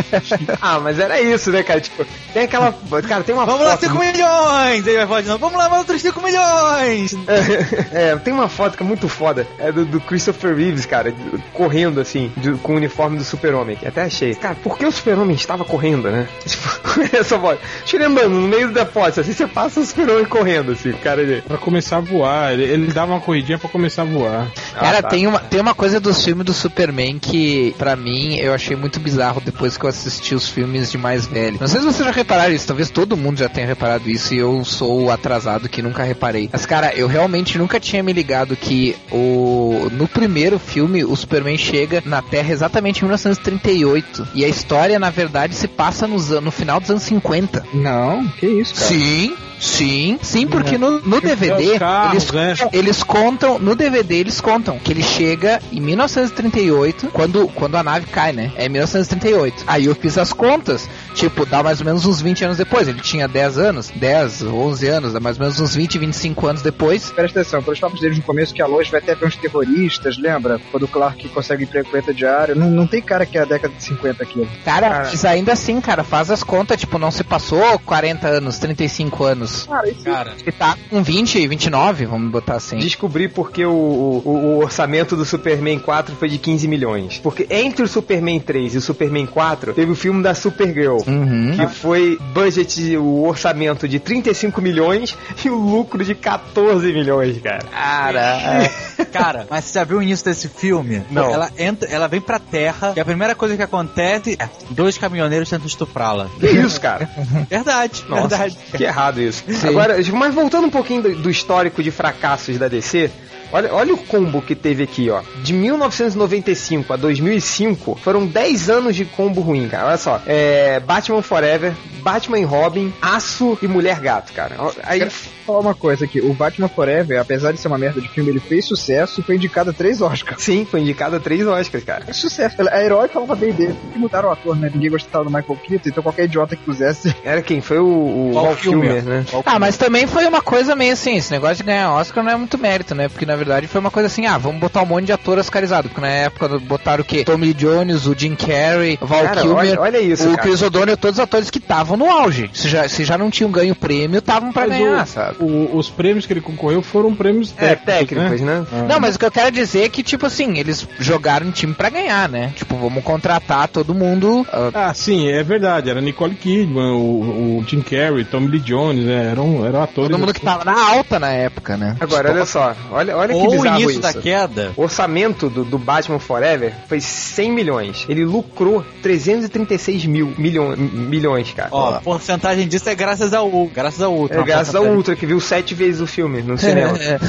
Speaker 2: Ah, mas era isso, né, cara? Tipo, tem aquela. Cara, tem uma
Speaker 3: Vamos lá,
Speaker 2: foto.
Speaker 3: 5 milhões! Aí vai falar de novo, vamos lá, outros 5 milhões!
Speaker 2: É, tem uma foto que é muito foda. É do, do Christopher Reeves, cara, correndo assim, de- com o uniforme do Super-Homem. que Até achei. Cara, por que o Super-Homem estava correndo, né? Tipo, essa foto. Tira andando no meio da foto, assim você passa o Super-Homem correndo, assim, o cara de.
Speaker 1: Pra começar a voar. Ele, ele dava uma corridinha pra começar a voar.
Speaker 4: Cara,
Speaker 2: Ah, tá.
Speaker 4: tem, uma, tem uma coisa dos filmes do Superman que, pra mim, eu achei muito bizarro depois que eu assisti os filmes de mais velho. Não sei se vocês já repararam isso, talvez todo mundo já tenha reparado isso e eu sou o atrasado que nunca reparei. Mas, cara, eu realmente nunca tinha me ligado que o no primeiro filme o Superman chega na Terra exatamente em 1938 e a história, na verdade, se passa nos, no final dos anos 50.
Speaker 6: Não, que isso, cara.
Speaker 4: Sim, sim, sim, porque no, no DVD
Speaker 1: os carros,
Speaker 4: eles,
Speaker 1: né?
Speaker 4: eles contam, no DVD eles contam que ele chega em 1938, quando, quando a nave cai, né? É 1938. Aí eu fiz as contas, tipo, dá mais ou menos uns 20 anos depois. Ele tinha 10 anos, 10, 11 anos, dá mais ou menos uns 20, 25 anos depois.
Speaker 6: Presta atenção, pelos papos deles no começo que a Lois vai até ver uns terroristas, lembra? Quando o Clark consegue emprego com ele diário. Não, não tem cara que é a década de 50 aquilo.
Speaker 4: Cara,
Speaker 6: Cara.
Speaker 4: mas ainda assim, cara, faz as contas, tipo, não se passou 40 anos, 35 anos.
Speaker 6: Cara, isso
Speaker 3: Cara,
Speaker 4: Ele tá com 20, 29, vamos botar assim.
Speaker 2: Descobri porque o, o, o orçamento do Superman 4 foi de 15 milhões. Porque entre o Superman 3 e o Superman 4, teve o filme da Supergirl.
Speaker 4: Uhum.
Speaker 2: Que foi budget, o orçamento de 35 milhões e o lucro de 14 milhões, cara.
Speaker 4: Cara,
Speaker 3: cara, mas você já viu o início desse filme?
Speaker 2: Não.
Speaker 3: Ela entra, ela vem pra terra e a primeira coisa que acontece é dois caminhoneiros tentam estuprá-la.
Speaker 2: Que isso, cara?
Speaker 3: Verdade,
Speaker 2: Nossa,
Speaker 3: verdade.
Speaker 2: que errado isso. Agora, mas voltando um pouquinho do, do histórico de fracassos da DC, olha, olha o combo que teve aqui, ó. De 1995 a 2005, foram 10 anos de combo ruim, cara. Olha só. É, Batman Forever, Batman e Robin, Aço e Mulher Gato, cara. Aí,
Speaker 6: Quero falar uma coisa aqui. O Batman Forever, apesar de ser uma merda de filme, ele fez sucesso e foi indicado a três Oscars.
Speaker 2: sim, foi indicado a 3 Oscars, cara.
Speaker 6: É sucesso. A herói falava bem dele. E mudaram o ator, né? Ninguém gostava do Michael Keaton, então qualquer idiota que pusesse.
Speaker 2: Era quem? Foi o, o
Speaker 3: Val
Speaker 2: Val Kilmer,
Speaker 3: Kilmer.
Speaker 2: né?
Speaker 4: Ah, mas também foi uma coisa meio assim, esse negócio de ganhar Oscar não é muito mérito, né? Porque na verdade foi uma coisa assim, ah, vamos botar um monte de ator oscarizado. Porque na época botaram o quê? Tommy Lee Jones, o Jim Carrey, o Val
Speaker 2: Cara,
Speaker 4: Kilmer,
Speaker 2: olha, olha isso,
Speaker 4: o
Speaker 2: cara.
Speaker 4: Chris O'Donnell, todos os atores que estavam no auge. Se já, se já não tinham ganho prêmio, estavam pra
Speaker 1: Mas
Speaker 4: ganhar,
Speaker 1: o-
Speaker 4: sabe?
Speaker 1: o- os prêmios que ele concorreu foram prêmios
Speaker 2: É,
Speaker 1: técnicos,
Speaker 2: técnicos, né?
Speaker 1: Ah.
Speaker 4: Não, mas o que eu quero dizer é que, tipo assim, eles jogaram um time pra ganhar, né? Tipo, vamos contratar todo mundo. ah,
Speaker 1: Ah, sim, é verdade. Era Nicole Kidman, o, o Jim Carrey, Tommy Lee Jones, né? Eram, eram atores.
Speaker 4: todo mundo que tava na alta na época, né?
Speaker 2: Agora, olha só. Olha, olha que
Speaker 3: Ou o
Speaker 2: bizarro
Speaker 3: início
Speaker 2: isso.
Speaker 3: da queda.
Speaker 2: O orçamento do, do Batman Forever foi 100 milhões. Ele lucrou 336 mil milhões, milhões cara.
Speaker 3: Ó, a porcentagem disso é graças ao graças ao Ultra.
Speaker 2: É graças ao Ultra, que viu sete vezes o filme no cinema.
Speaker 4: É,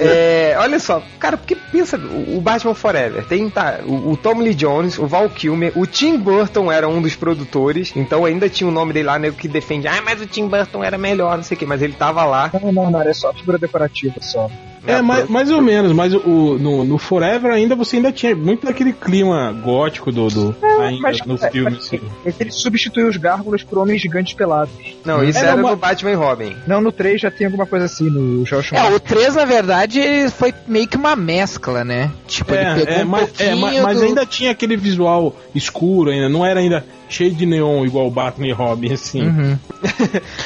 Speaker 2: É, olha só, cara, porque pensa, o o Batman Forever tem tá, o, o Tom Lee Jones, o Val Kilmer, o Tim Burton era um dos produtores, então ainda tinha o nome dele lá, nego que defende, ah, mas o Tim Burton era melhor, não sei o que, mas ele tava lá.
Speaker 6: Não, não, não, é só figura decorativa só.
Speaker 1: É, mais, mais ou menos, mas o, no, no Forever ainda você ainda tinha muito daquele clima gótico do, do ainda
Speaker 6: mas-
Speaker 1: no
Speaker 6: é,
Speaker 1: filme,
Speaker 6: mas-
Speaker 1: assim.
Speaker 6: Ele substituiu os gárgulas por homens gigantes pelados.
Speaker 2: Não, isso
Speaker 1: É,
Speaker 2: era
Speaker 1: não,
Speaker 2: do
Speaker 1: mas-
Speaker 2: Batman e Robin.
Speaker 6: Não, no 3 já tem alguma coisa assim, no Josh
Speaker 4: É, o 3, na verdade, ele foi meio que uma mescla, né? Tipo, ele
Speaker 1: É,
Speaker 4: pegou
Speaker 1: é,
Speaker 4: um
Speaker 1: mas, é,
Speaker 4: pouquinho
Speaker 1: mas, mas
Speaker 4: do-
Speaker 1: ainda tinha aquele visual escuro ainda, não era ainda cheio de neon igual o Batman e Robin, assim.
Speaker 4: Uhum.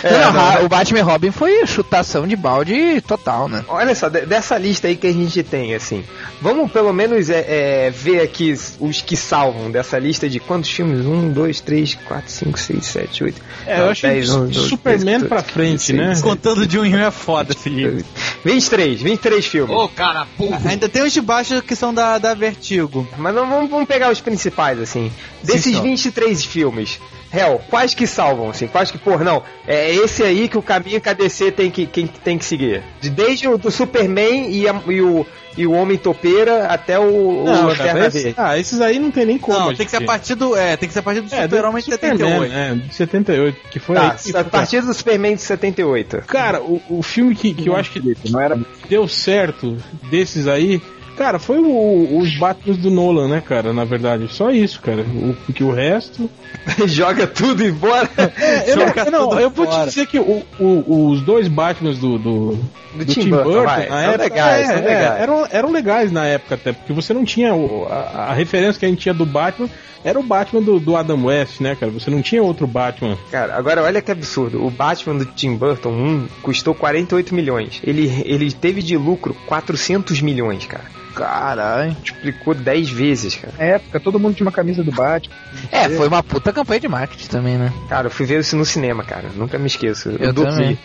Speaker 2: É,
Speaker 4: não,
Speaker 2: não,
Speaker 4: a- o Batman e Robin foi chutação de balde total, né?
Speaker 2: Olha só, de- dessa lista aí que a gente tem, assim, vamos pelo menos é, é, ver aqui os- que salvam dessa lista de quantos filmes? Um, dois, três, quatro, cinco, seis, sete, oito.
Speaker 1: É, eu acho que de Superman pra frente, né?
Speaker 3: Contando de um em um é foda, Felipe.
Speaker 2: 23, 23 filmes.
Speaker 7: Ô, cara, burro.
Speaker 3: Ainda tem os de baixo que são da, da Vertigo.
Speaker 2: Mas não, vamos, vamos pegar os principais, assim. Desses
Speaker 3: só.
Speaker 2: 23 filmes, Hell, quais que salvam, assim? Quais que, pô, não, é esse aí que o caminho que a DC tem que, quem, tem que seguir. De- Desde o do Superman e, a- e o, e o Homem Topeira até o, o
Speaker 1: Não,
Speaker 2: Lanterna
Speaker 1: cara, esse- ah, esses aí não tem nem como.
Speaker 3: Não, tem que ser a partir do. É, tem que ser a partir do
Speaker 1: É,
Speaker 3: Super-Homem de 78.
Speaker 1: É, de 78, que foi
Speaker 2: Tá,
Speaker 1: aí que-
Speaker 2: a partir do Superman de 78.
Speaker 1: Cara, o, o filme que, que eu acho que
Speaker 6: Não era
Speaker 1: deu certo desses aí. Cara, foi o- os Batman do Nolan, né, cara? Na verdade, só isso, cara. O, porque o resto.
Speaker 2: Joga tudo embora.
Speaker 1: É, eu não, eu vou te dizer que os dois Batmans do, do,
Speaker 2: Do Tim Burton, vai,
Speaker 1: na época
Speaker 2: legais,
Speaker 1: é, é,
Speaker 2: legais.
Speaker 1: eram, eram legais na época até, porque você não tinha o- a, a referência que a gente tinha do Batman era o Batman do, do Adam West, né, cara? Você não tinha outro Batman.
Speaker 2: Cara, agora olha que absurdo. O Batman do Tim Burton 1 custou 48 milhões. Ele, ele teve de lucro 400 milhões, cara.
Speaker 6: Caralho.
Speaker 2: Multiplicou 10 vezes, cara.
Speaker 6: Na época, todo mundo tinha uma camisa do Batman.
Speaker 4: É, foi uma puta campanha de marketing também, né?
Speaker 2: Cara, eu fui ver isso no cinema, cara. Nunca me esqueço. Eu,
Speaker 4: Eu
Speaker 2: dormi.
Speaker 4: também.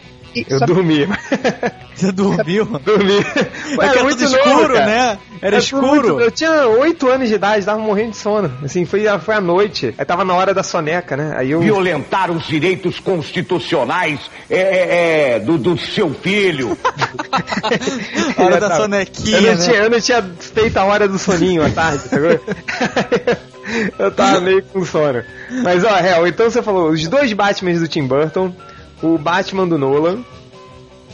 Speaker 2: Eu
Speaker 6: sabe-
Speaker 2: dormi.
Speaker 3: Você dormiu?
Speaker 2: dormi.
Speaker 3: Porque era tudo escuro, né? Era
Speaker 2: É tudo
Speaker 3: escuro.
Speaker 2: muito- eu tinha 8 anos de idade, tava morrendo de sono. Assim, foi, foi à noite. Aí tava na hora da soneca, né? Aí eu.
Speaker 8: Violentar os direitos constitucionais é, é, é, do, do seu filho.
Speaker 3: Hora
Speaker 2: Eu
Speaker 3: da
Speaker 2: tava-
Speaker 3: sonequinha,
Speaker 2: Eu não,
Speaker 3: né?
Speaker 2: tinha, eu não tinha feito a hora do soninho à tarde, sacou? eu tava meio com sono. Mas ó, real, então você falou os dois Batmans do Tim Burton, o Batman do Nolan.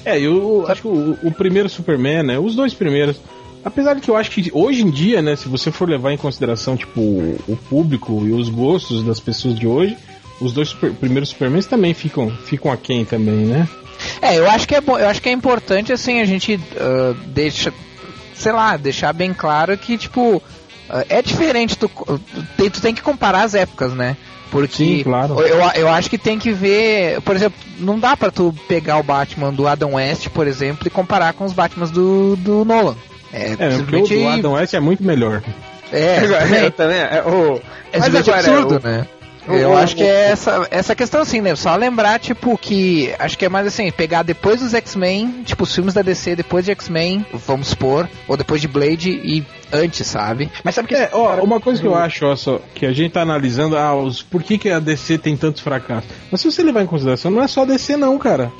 Speaker 1: É, eu acho que o, o primeiro Superman, né? Os dois primeiros. Apesar de que eu acho que hoje em dia, né, se você for levar em consideração, tipo, o, público e os gostos das pessoas de hoje, os dois super- primeiros Supermans também ficam, ficam aquém também, né?
Speaker 4: É, eu acho que é bom, eu acho que é importante assim a gente ah, deixa, sei lá, deixar bem claro que tipo ah, é diferente tu, tu tem, tu tem que comparar as épocas, né? Porque
Speaker 1: Sim, claro.
Speaker 4: eu, eu acho que tem que ver, por exemplo, não dá pra tu pegar o Batman do Adam West, por exemplo, e comparar com os Batmans do, do Nolan. É,
Speaker 1: É, porque o
Speaker 4: simplesmente
Speaker 1: do Adam West é muito melhor.
Speaker 4: é, também.
Speaker 2: eu também, é, o-
Speaker 4: É
Speaker 2: mas
Speaker 4: simplesmente
Speaker 2: agora,
Speaker 4: absurdo,
Speaker 2: o-
Speaker 4: né? Eu acho que é essa, essa questão assim, né? Só lembrar, tipo, que. Acho que é mais assim, pegar depois dos X-Men, tipo, os filmes da DC depois de X-Men, vamos supor, ou depois de Blade e antes, sabe?
Speaker 6: Mas sabe que
Speaker 1: É, ó, uma coisa que eu acho, ó, só, que a gente tá analisando, ah, os, por que, que a DC tem tantos fracassos. Mas se você levar em consideração, não é só a DC não, cara.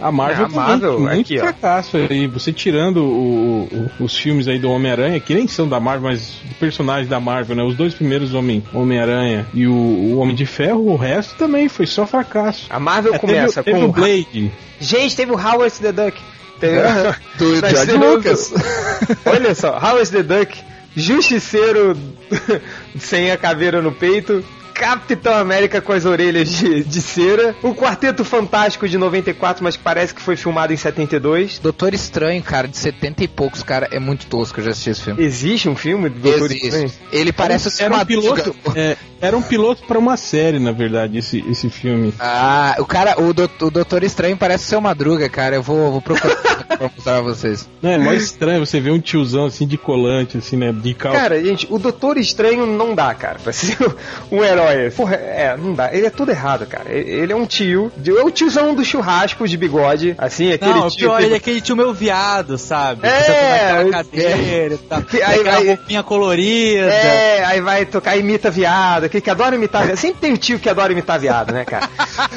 Speaker 1: A Marvel,
Speaker 2: É, a Marvel,
Speaker 1: também tem muito
Speaker 2: aqui, ó.
Speaker 1: fracasso aí. Você tirando o- o- os filmes aí do Homem-Aranha, que nem são da Marvel, mas personagens da Marvel, né? Os dois primeiros Homem- Homem-Aranha e o, o Homem de Ferro, o resto também foi só fracasso.
Speaker 2: A Marvel
Speaker 1: É,
Speaker 2: começa
Speaker 1: teve, teve
Speaker 2: com.
Speaker 1: o Blade.
Speaker 2: Gente, teve o Howard the Duck. Teve...
Speaker 4: Do
Speaker 2: Nós
Speaker 4: George Lucas.
Speaker 2: Olha só, Howard the Duck, Justiceiro sem a caveira no peito. Capitão América com as orelhas de, de cera. O Quarteto Fantástico de 94, mas que parece que foi filmado em 72.
Speaker 4: Doutor Estranho, cara, de 70 e poucos, cara, é muito tosco, eu já assisti esse filme.
Speaker 2: Existe um filme do Doutor
Speaker 4: Existe.
Speaker 2: Estranho?
Speaker 4: Ele parece ser
Speaker 1: era
Speaker 4: uma
Speaker 1: um piloto, é, era um piloto para uma série, na verdade, esse, esse filme.
Speaker 4: Ah, o cara, o, do, o Doutor Estranho parece ser Madruga, cara. Eu vou, vou procurar pra mostrar pra vocês.
Speaker 1: Não, é mais estranho você ver um tiozão assim de colante, assim, né? De calça.
Speaker 2: Cara, gente, o Doutor Estranho não dá, cara, pra ser um herói. Porra, é, não dá. Ele é tudo errado, cara. Ele é um tio. É o tiozão do churrasco de bigode. Assim, aquele
Speaker 3: Não, o
Speaker 2: tio.
Speaker 3: pior,
Speaker 2: que-
Speaker 3: ele é aquele tio meu viado, sabe?
Speaker 2: É, é.
Speaker 3: cadeira e tal.
Speaker 2: Aí vai-
Speaker 3: roupinha colorida.
Speaker 2: É, aí vai tocar imita viado, aquele que adora imitar viado. Sempre tem um tio que adora imitar viado, né, cara?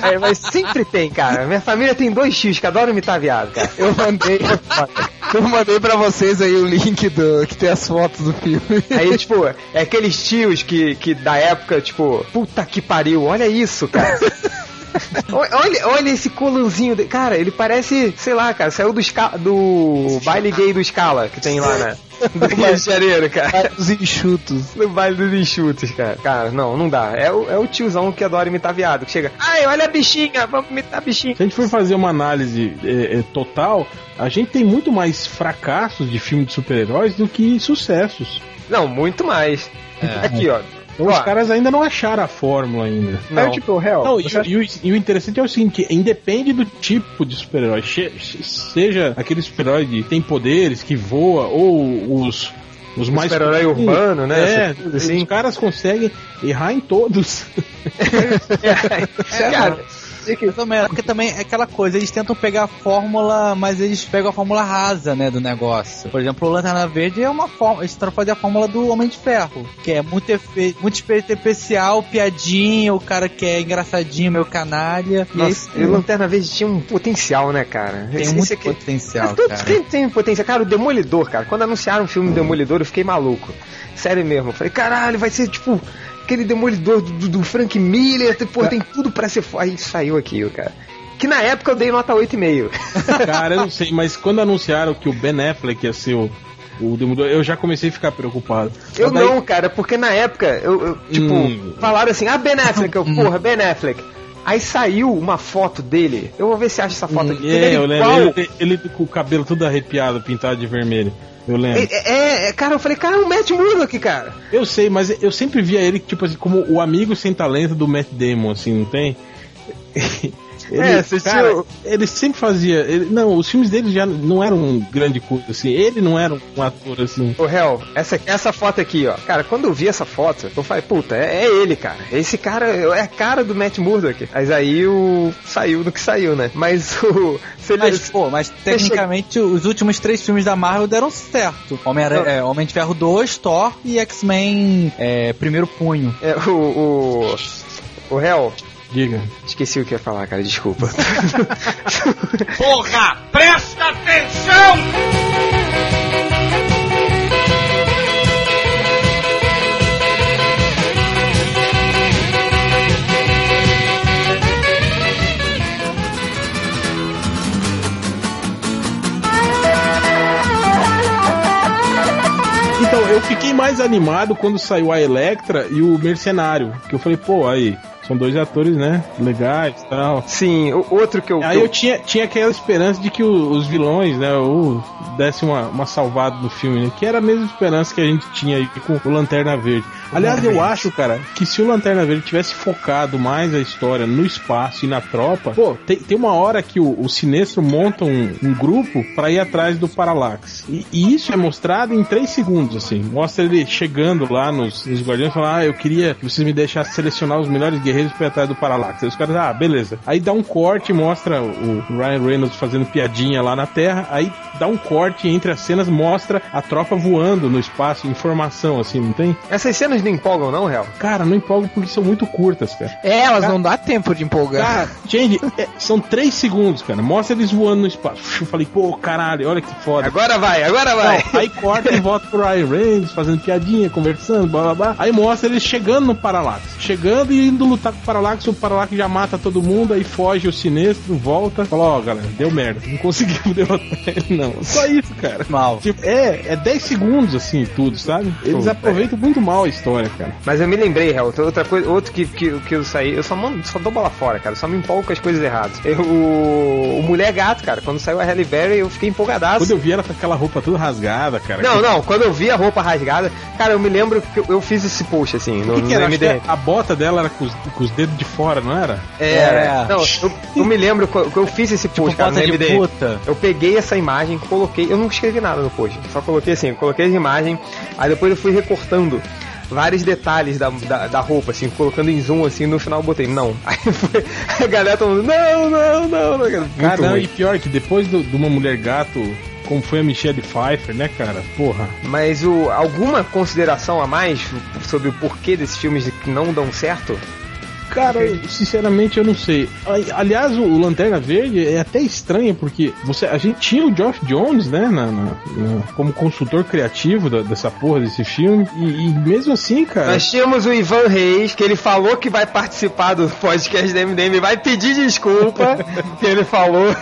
Speaker 2: É, mas sempre tem, cara. Minha família tem dois tios que adoram imitar viado, cara.
Speaker 4: Eu mandei, eu mandei pra vocês aí o link do que tem as fotos do filme.
Speaker 2: Aí, tipo, é aqueles tios que, que da época, tipo, puta que pariu, olha isso, cara. Olha, olha esse colanzinho. De... Cara, ele parece, sei lá, cara, saiu do, Sca- do baile gay do Scala que tem lá, né? Do Rio de Janeiro, cara.
Speaker 4: Os enxutos.
Speaker 2: No baile dos enxutos, cara. Cara, não, não dá. É o, é o tiozão que adora imitar viado, que chega, ai, olha a bichinha, vamos imitar a bichinha.
Speaker 1: Se a gente for fazer uma análise é, é, total, a gente tem muito mais fracassos de filme de super-heróis do que sucessos.
Speaker 2: Não, muito mais. Aqui, ó.
Speaker 1: Então, os caras ainda não acharam a fórmula ainda.
Speaker 6: Não.
Speaker 2: Não.
Speaker 6: tipo, real.
Speaker 1: Não, e,
Speaker 6: você
Speaker 1: e o, e o interessante é o seguinte, que independe do tipo de super-herói, seja aquele super-herói que tem poderes, que voa, ou os, os mais...
Speaker 2: super-herói urbano, né?
Speaker 1: É,
Speaker 2: assim.
Speaker 1: os caras conseguem errar em todos.
Speaker 2: É, cara,
Speaker 3: Mais ou menos, porque também é aquela coisa, eles tentam pegar a fórmula, mas eles pegam a fórmula rasa, né, do negócio. Por exemplo, o Lanterna Verde é uma fórmula, eles tentam fazer a fórmula do Homem de Ferro, que é muito, efe, muito efeito especial, piadinha, o cara que é engraçadinho, meu canalha. E é
Speaker 2: Nossa,
Speaker 3: isso
Speaker 2: e o Lanterna Verde tinha um potencial, né, cara?
Speaker 3: tem
Speaker 2: Esse-
Speaker 3: muito
Speaker 2: esse
Speaker 3: potencial,
Speaker 2: Todos
Speaker 3: cara.
Speaker 2: tem, tem potencial. Cara, o Demolidor, cara. Quando anunciaram o filme Demolidor, eu fiquei maluco. Sério mesmo. Eu falei, caralho, vai ser tipo aquele Demolidor do, do- do Frank Miller. tem- Pô, tem tudo pra ser. fo- Aí saiu aquilo, cara. Que na época eu dei nota 8,5.
Speaker 1: Cara, eu não sei, mas quando anunciaram que o Ben Affleck ia ser o, o Demolidor, eu já comecei a ficar preocupado.
Speaker 2: Eu
Speaker 1: daí-
Speaker 2: não, cara, porque na época, eu, eu, tipo,
Speaker 1: Hum.
Speaker 2: falaram assim, ah, Ben Affleck, eu, porra, Ben Affleck. Aí saiu uma foto dele, eu vou ver se acha essa foto aqui.
Speaker 1: É,
Speaker 2: ele
Speaker 1: eu lembro. Ele, ele com o cabelo todo arrepiado, pintado de vermelho. Eu lembro.
Speaker 2: É, é, é, cara, eu falei, cara, é o Matt Murdock, cara.
Speaker 1: Eu sei, mas eu sempre via ele, tipo assim, como o amigo sem talento do Matt Damon, assim, não tem? Ele,
Speaker 2: É, assistiu-
Speaker 1: cara, ele sempre fazia. ele- não, os filmes dele já não eram um grande coisa, assim. Ele não era um ator assim.
Speaker 2: Ô, Hel, essa, essa foto aqui, ó. Cara, quando eu vi essa foto, eu falei, puta, é, é ele, cara. Esse cara é a cara do Matt Murdock. Mas aí o. saiu no que saiu, né? Mas o. Se ele,
Speaker 3: Mas, pô, mas tecnicamente os últimos três filmes da Marvel deram certo. Homem, é, Homem de Ferro 2, Thor e X-Men é, Primeiro Punho.
Speaker 2: é, o. O. O
Speaker 1: Diga.
Speaker 2: esqueci o que ia falar, cara, desculpa.
Speaker 7: Porra, presta atenção!
Speaker 1: Então, eu fiquei mais animado quando saiu a Electra e o Mercenário. Que eu falei, pô, aí, são dois atores, né? Legais e tal.
Speaker 2: Sim, o outro que eu.
Speaker 1: Aí
Speaker 2: que
Speaker 1: eu tinha, tinha aquela esperança de que o- os vilões, né, ou dessem uma, uma salvada no filme, né? Que era a mesma esperança que a gente tinha aí com o Lanterna Verde. Aliás, eu acho, cara, que se o Lanterna Verde tivesse focado mais a história no espaço e na tropa, pô, tem, tem uma hora que o, o Sinestro monta um, um grupo pra ir atrás do Parallax. E, e isso é mostrado em três segundos, assim. Mostra ele chegando lá nos, nos Guardiões e falando, ah, eu queria que vocês me deixassem selecionar os melhores guerreiros pra ir atrás do Parallax. Aí os caras, ah, beleza. Aí dá um corte, mostra o Ryan Reynolds fazendo piadinha lá na Terra, aí dá um corte entre as cenas, mostra a tropa voando no espaço, informação, assim, não tem?
Speaker 2: Essas cenas não empolgam, não, Hel?
Speaker 1: Cara, não empolga porque são muito curtas, cara.
Speaker 4: É, elas não dá tempo de empolgar.
Speaker 1: Cara, gente, é, são três segundos, cara. Mostra eles voando no espaço. Eu falei, pô, caralho, olha que foda.
Speaker 2: Agora vai, agora vai.
Speaker 1: Não, aí corta e volta pro Ryan Reynolds, fazendo piadinha, conversando, blá blá blá. Aí mostra eles chegando no Parallax. Chegando e indo lutar com o Parallax, o Parallax já mata todo mundo, aí foge o sinestro, volta. Fala, ó, galera, deu merda. Não conseguimos derrotar ele, não. Só isso, cara.
Speaker 3: Mal.
Speaker 1: Tipo, é, é 10 segundos assim, tudo, sabe? Eles
Speaker 2: Pô,
Speaker 1: aproveitam muito mal a história, cara.
Speaker 2: Mas eu me lembrei, Hel, outra coisa, outro que, que, que eu saí, eu só, mando, só dou bola fora, cara, só me empolgo com as coisas erradas. Eu, o, o Mulher Gato, cara, quando saiu a Halle Berry, eu fiquei empolgadaço.
Speaker 1: Quando eu vi ela com aquela roupa toda rasgada, cara.
Speaker 2: Não,
Speaker 1: que-
Speaker 2: não, quando eu vi a roupa rasgada, cara, eu me lembro que eu, eu fiz esse post, assim, no,
Speaker 1: O que, que
Speaker 2: no MDM.
Speaker 1: a bota dela era com os, com os dedos de fora, não era?
Speaker 2: Era.
Speaker 3: É.
Speaker 2: Não, eu, eu me lembro que eu, fiz esse
Speaker 3: Tipo,
Speaker 2: post, cara, no MDM.
Speaker 3: puta.
Speaker 2: Eu peguei essa imagem, coloquei, eu não escrevi nada no post, só coloquei assim, eu coloquei a imagem, aí depois eu fui recortando vários detalhes da, da, da roupa, assim, colocando em zoom, assim, no final eu botei, não. Aí foi, a galera todo mundo, não, não, não, não.
Speaker 1: Cara, e pior que depois de uma mulher gato, como foi a Michelle Pfeiffer, né, cara? Porra.
Speaker 2: Mas o, alguma consideração a mais sobre o porquê desses filmes que não dão certo?
Speaker 1: Cara, sinceramente eu não sei. Ali- Aliás, o o Lanterna Verde é até estranho porque você, a gente tinha o Geoff Jones, né, na- na- na- como consultor criativo da- dessa porra desse filme e, e mesmo assim, cara.
Speaker 2: Nós tínhamos o Ivan Reis, que ele falou que vai participar do podcast da MDM, vai pedir desculpa, que ele falou.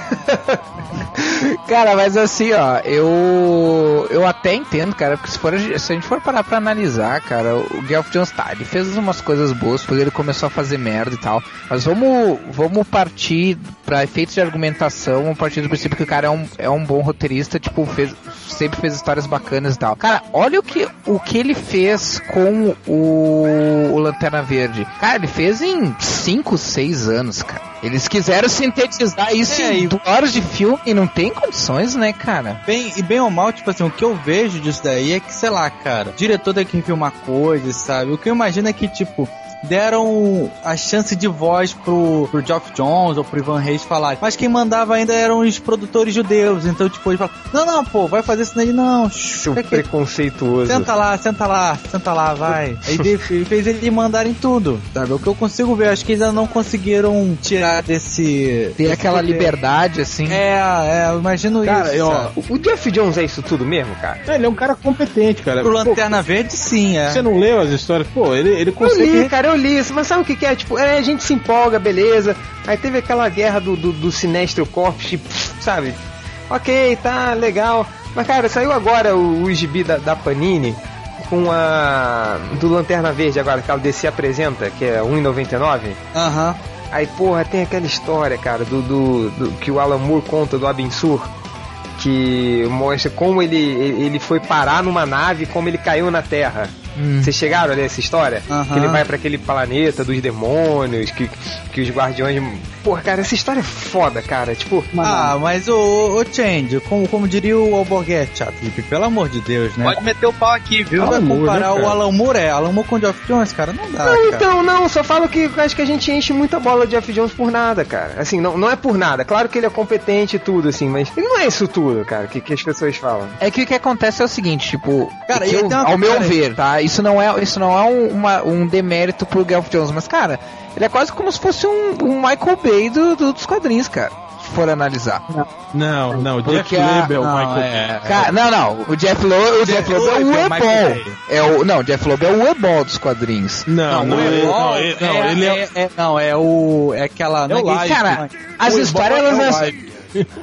Speaker 4: Cara, mas assim, ó, eu eu até entendo, cara, porque se, for, se a gente for parar pra analisar, cara, o Geoff Jones tá, ele fez umas coisas boas, porque ele começou a fazer merda e tal, mas vamos, vamos partir pra efeitos de argumentação, vamos partir do princípio que o cara é um, é um bom roteirista, tipo, fez, sempre fez histórias bacanas e tal. Cara, olha o que, o que ele fez com o, o Lanterna Verde. Cara, ele fez em 5, 6 anos, cara. Eles quiseram sintetizar isso
Speaker 3: É,
Speaker 4: em
Speaker 3: e-
Speaker 4: duas horas de filme e não tem condições, né, cara?
Speaker 3: Bem, e bem ou mal, tipo assim, o que eu vejo disso daí é que, sei lá, cara, o diretor tem que filmar coisas, sabe? O que eu imagino é que, tipo, deram a chance de voz pro, pro Geoff Jones ou pro Ivan Reis falar. Mas quem mandava ainda eram os produtores judeus. Então, tipo, eles falam, não, não, pô, vai fazer isso daí, não.
Speaker 2: Seu
Speaker 3: quieto.
Speaker 2: preconceituoso.
Speaker 3: Senta lá, senta lá, senta lá, vai. Aí ele ele fez eles mandarem tudo, sabe? O que eu consigo ver, acho que eles ainda não conseguiram tirar desse...
Speaker 4: Ter aquela liberdade, assim.
Speaker 3: É, é, eu imagino
Speaker 1: Cara,
Speaker 3: isso. sabe?
Speaker 2: O Jeff Jones é isso tudo mesmo, cara?
Speaker 1: ele é um cara competente, cara.
Speaker 3: Pro
Speaker 1: Pô,
Speaker 3: Lanterna Verde, sim, é.
Speaker 1: Você não leu as histórias? Pô, ele, ele
Speaker 2: Eu
Speaker 1: consegue.
Speaker 2: li, cara, eu li isso, mas sabe o que, que é? Tipo, é, a gente se empolga, beleza. Aí teve aquela guerra do, do, do Sinestro Corps, tipo, sabe? Ok, tá, legal. Mas, cara, saiu agora o, o gibi da, da Panini com a. do Lanterna Verde agora, que ela DC apresenta, que é 1,99.
Speaker 3: Aham.
Speaker 2: Aí, porra, tem aquela história, cara, do, do, do- que o Alan Moore conta do Abensur, que mostra como ele, ele ele foi parar numa nave, como ele caiu na Terra. Vocês chegaram a ler essa história?
Speaker 3: Aham.
Speaker 2: Que ele vai pra aquele planeta dos demônios, que, que os guardiões. Porra, cara, essa história é foda, cara. Tipo,
Speaker 3: Ah, mas o, o Change, como, como diria o Alborguete, ah, Felipe, pelo amor de Deus, né?
Speaker 6: Pode meter o pau aqui, viu?
Speaker 3: Vai
Speaker 1: Moore,
Speaker 3: comparar
Speaker 1: né,
Speaker 3: o
Speaker 1: cara?
Speaker 3: Alan Moore, é, Alan Moore com o Geoff Jones, cara, não dá,
Speaker 2: Não,
Speaker 3: cara.
Speaker 2: então, não, só falo que eu acho que a gente enche muita bola de Jeff Jones por nada, cara. Assim, não, não é por nada. Claro que ele é competente e tudo, assim, mas ele não é isso tudo, cara, que, que as pessoas falam.
Speaker 4: É que o que acontece é o seguinte, tipo,
Speaker 3: Cara,
Speaker 4: eu-
Speaker 3: uma-
Speaker 4: ao meu
Speaker 3: pera aí.
Speaker 4: ver, tá? Isso não é, isso não é um, uma- um demérito pro Geoff Jones, mas cara, ele é quase como se fosse um, um Michael Bay do, do- dos quadrinhos, cara. Se for analisar.
Speaker 1: Não, não, o Jeff Loeb é o
Speaker 3: não,
Speaker 1: Michael.
Speaker 3: é,
Speaker 4: Cara, não, não. O Jeff Loeb, o Jeff Loeb é o
Speaker 3: é o. Bay.
Speaker 4: É o, não, o Jeff Loeb é o Uebol dos quadrinhos.
Speaker 1: Não, não,
Speaker 3: Ebol
Speaker 1: não, ele, não, ele é,
Speaker 3: é, não, é o. É aquela.
Speaker 1: o
Speaker 3: é
Speaker 1: Live,
Speaker 4: Cara, as
Speaker 1: o
Speaker 4: histórias,
Speaker 1: Ebol é
Speaker 4: elas.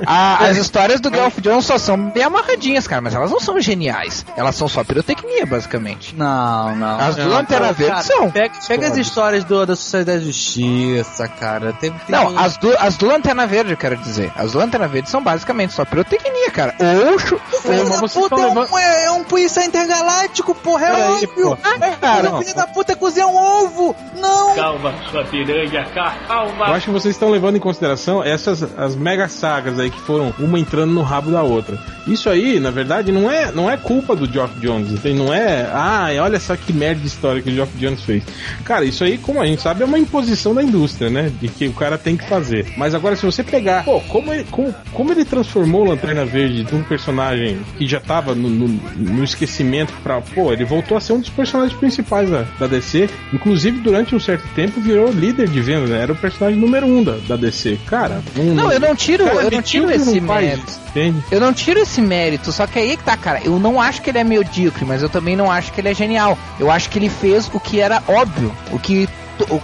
Speaker 4: A- as histórias do Geoff Jones só são bem amarradinhas, cara, mas elas não são geniais. Elas são só pirotecnia, basicamente.
Speaker 3: Não, não.
Speaker 4: As do
Speaker 3: Não,
Speaker 4: Lanterna
Speaker 3: cara,
Speaker 4: Verde são.
Speaker 3: Pega, pega as histórias do, da Sociedade da Justiça, cara. Tem, tem-
Speaker 4: Não, as do, as do Lanterna Verde, eu quero dizer. As do Lanterna Verde são basicamente só pirotecnia, cara. Chu-
Speaker 3: Filho da puta é,
Speaker 1: levando-
Speaker 3: um, é, é um policial intergaláctico, porra, é
Speaker 1: Peraí,
Speaker 3: óbvio.
Speaker 1: pô.
Speaker 3: Ah,
Speaker 4: cara,
Speaker 3: o filho da puta cozinha um ovo. Não.
Speaker 7: Calma, sua piranha, calma.
Speaker 1: Eu acho que vocês estão levando em consideração essas as mega sagas aí que foram uma entrando no rabo da outra. Isso aí, na verdade, não é, não é culpa do Geoff Jones, entende? Não é, ah, olha só que merda de história que o Geoff Jones fez. Cara, isso aí, como a gente sabe, é uma imposição da indústria, né? De que o cara tem que fazer. Mas agora, se você pegar, pô, como ele, como, como ele transformou o Lanterna Verde de um personagem que já tava no, no, no esquecimento pra, pô, ele voltou a ser um dos personagens principais da, da DC. Inclusive, durante um certo tempo, virou líder de venda, né? Era o personagem número um da, da DC. Cara, um,
Speaker 4: Não, eu não tiro, eu não
Speaker 1: Bitinho
Speaker 4: tiro
Speaker 1: não
Speaker 4: esse mérito.
Speaker 1: isso?
Speaker 4: Eu não tiro esse mérito, só que aí é que tá, cara. Eu não acho que ele é medíocre, mas eu também não acho que ele é genial. Eu acho que ele fez o que era óbvio, o que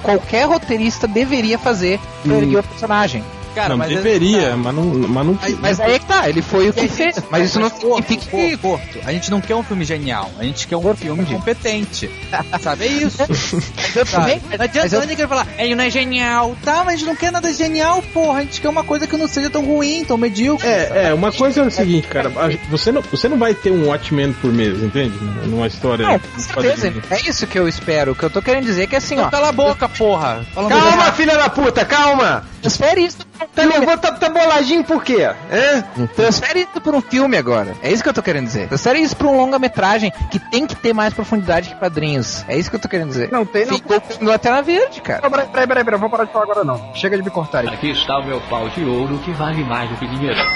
Speaker 4: qualquer roteirista deveria fazer pra
Speaker 1: Hum.
Speaker 4: erguer o personagem.
Speaker 3: Cara,
Speaker 1: não,
Speaker 3: mas
Speaker 1: deveria, mas não, mas não
Speaker 3: Aí-
Speaker 4: Mas aí é que tá, ele foi o que fez. Mas isso não significa que.
Speaker 3: Porto, a gente não quer um filme genial, a gente quer um filme competente. Sabe? É isso. Não adianta
Speaker 4: mas eu-
Speaker 3: ninguém falar, ele não é genial. Tá, mas a gente não quer nada genial, porra. A gente quer uma coisa que não seja tão ruim, tão medíocre.
Speaker 1: É, é, uma coisa é o seguinte, cara, a- você não, você não vai ter um Watchmen por mês, entende? Numa história.
Speaker 4: Não, com certeza. É isso que eu espero. O que eu tô querendo dizer é que assim,
Speaker 3: Então
Speaker 4: ó.
Speaker 3: cala a boca, porra.
Speaker 2: Calma, filha da puta, calma!
Speaker 4: Transfere isso
Speaker 2: Tá, levou, tá, tá boladinho por quê? É?
Speaker 4: Transfere isso pra um filme agora. É isso que eu tô querendo dizer. Transfere isso pra um longa-metragem que tem que ter mais profundidade que quadrinhos. É isso que eu tô querendo dizer.
Speaker 6: Não tem, não.
Speaker 4: Ficou com Lanterna Verde, cara.
Speaker 6: Não, peraí, peraí, peraí, peraí, vou parar de falar agora não. Chega de me cortar aí.
Speaker 7: Aqui está o meu pau de ouro que vale mais do que dinheiro.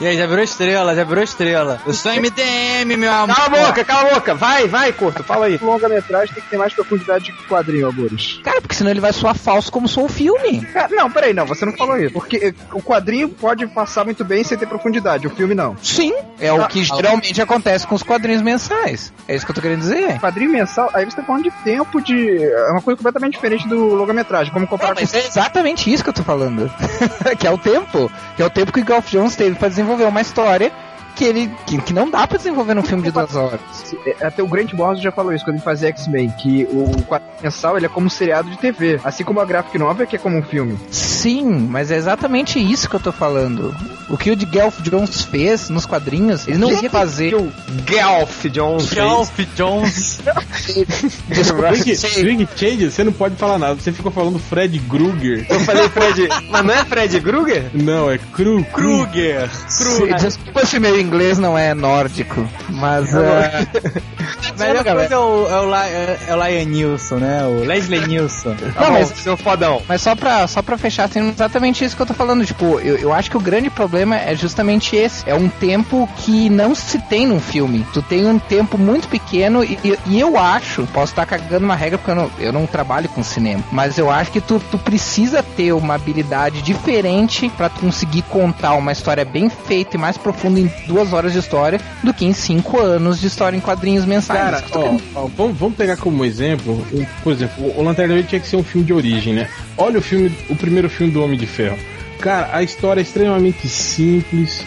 Speaker 3: E aí, já virou estrela, já virou estrela. Eu sou MDM, meu amor.
Speaker 2: Cala a boca, cala a boca! Vai, vai, Corto, fala aí.
Speaker 6: Longa-metragem tem que ter mais profundidade que quadrinho, Algures.
Speaker 4: Cara, porque senão ele vai soar falso como soa o filme.
Speaker 6: Cara, não, peraí, não, você não falou isso. Porque o quadrinho pode passar muito bem sem ter profundidade, o filme não.
Speaker 4: Sim. É o que geralmente acontece com os quadrinhos mensais. É isso que eu tô querendo dizer.
Speaker 6: Quadrinho mensal, aí você tá falando de tempo de. É uma coisa completamente diferente do longa-metragem. Como
Speaker 4: É,
Speaker 6: comparar
Speaker 4: mas
Speaker 6: com.
Speaker 4: é exatamente isso que eu tô falando. que é o tempo. Que é o tempo que o Golf Jones teve pra desenvolver uma história que ele que, que não dá pra desenvolver num filme de duas horas.
Speaker 6: É, Até o Grant Morrison já falou isso quando ele fazia X-Men, que o quadrinho mensal ele é como um seriado de TV, assim como a graphic novel que é como um filme.
Speaker 4: Sim, mas é exatamente isso que eu tô falando. O que o de Gelf Jones fez nos quadrinhos, ele não ia fazer.
Speaker 2: Que o Gelf Jones fez.
Speaker 3: Ralph Jones.
Speaker 1: Rick Change, você não pode falar nada. Você ficou falando Fred Krueger.
Speaker 2: Eu falei Fred. Mas não é Fred Krueger?
Speaker 1: Não, é Cru.
Speaker 3: Kruger.
Speaker 4: Sei, Desculpa se meu inglês não é nórdico, mas. é,
Speaker 3: A melhor coisa é o, é, o, é, é o Lion Nilson, né? O Leslie Nilson.
Speaker 2: Tá
Speaker 4: Não, mas-
Speaker 2: seu fodão.
Speaker 4: Mas só pra, só pra fechar, assim, exatamente isso que eu tô falando. Tipo, eu, eu acho que o grande problema é justamente esse. É um tempo que não se tem num filme. Tu tem um tempo muito pequeno e, e- e eu acho, posso estar cagando uma regra porque eu não, eu não trabalho com cinema, mas eu acho que tu, tu precisa ter uma habilidade diferente pra tu conseguir contar uma história bem feita e mais profunda em duas horas de história do que em cinco anos de história em quadrinhos mensais.
Speaker 1: Cara, ó, ó, vamos, vamos pegar como exemplo, um- por exemplo, o Lanterna Verde tinha que ser um filme de origem, né? Olha o filme, o primeiro filme do Homem de Ferro. Cara, a história é extremamente simples,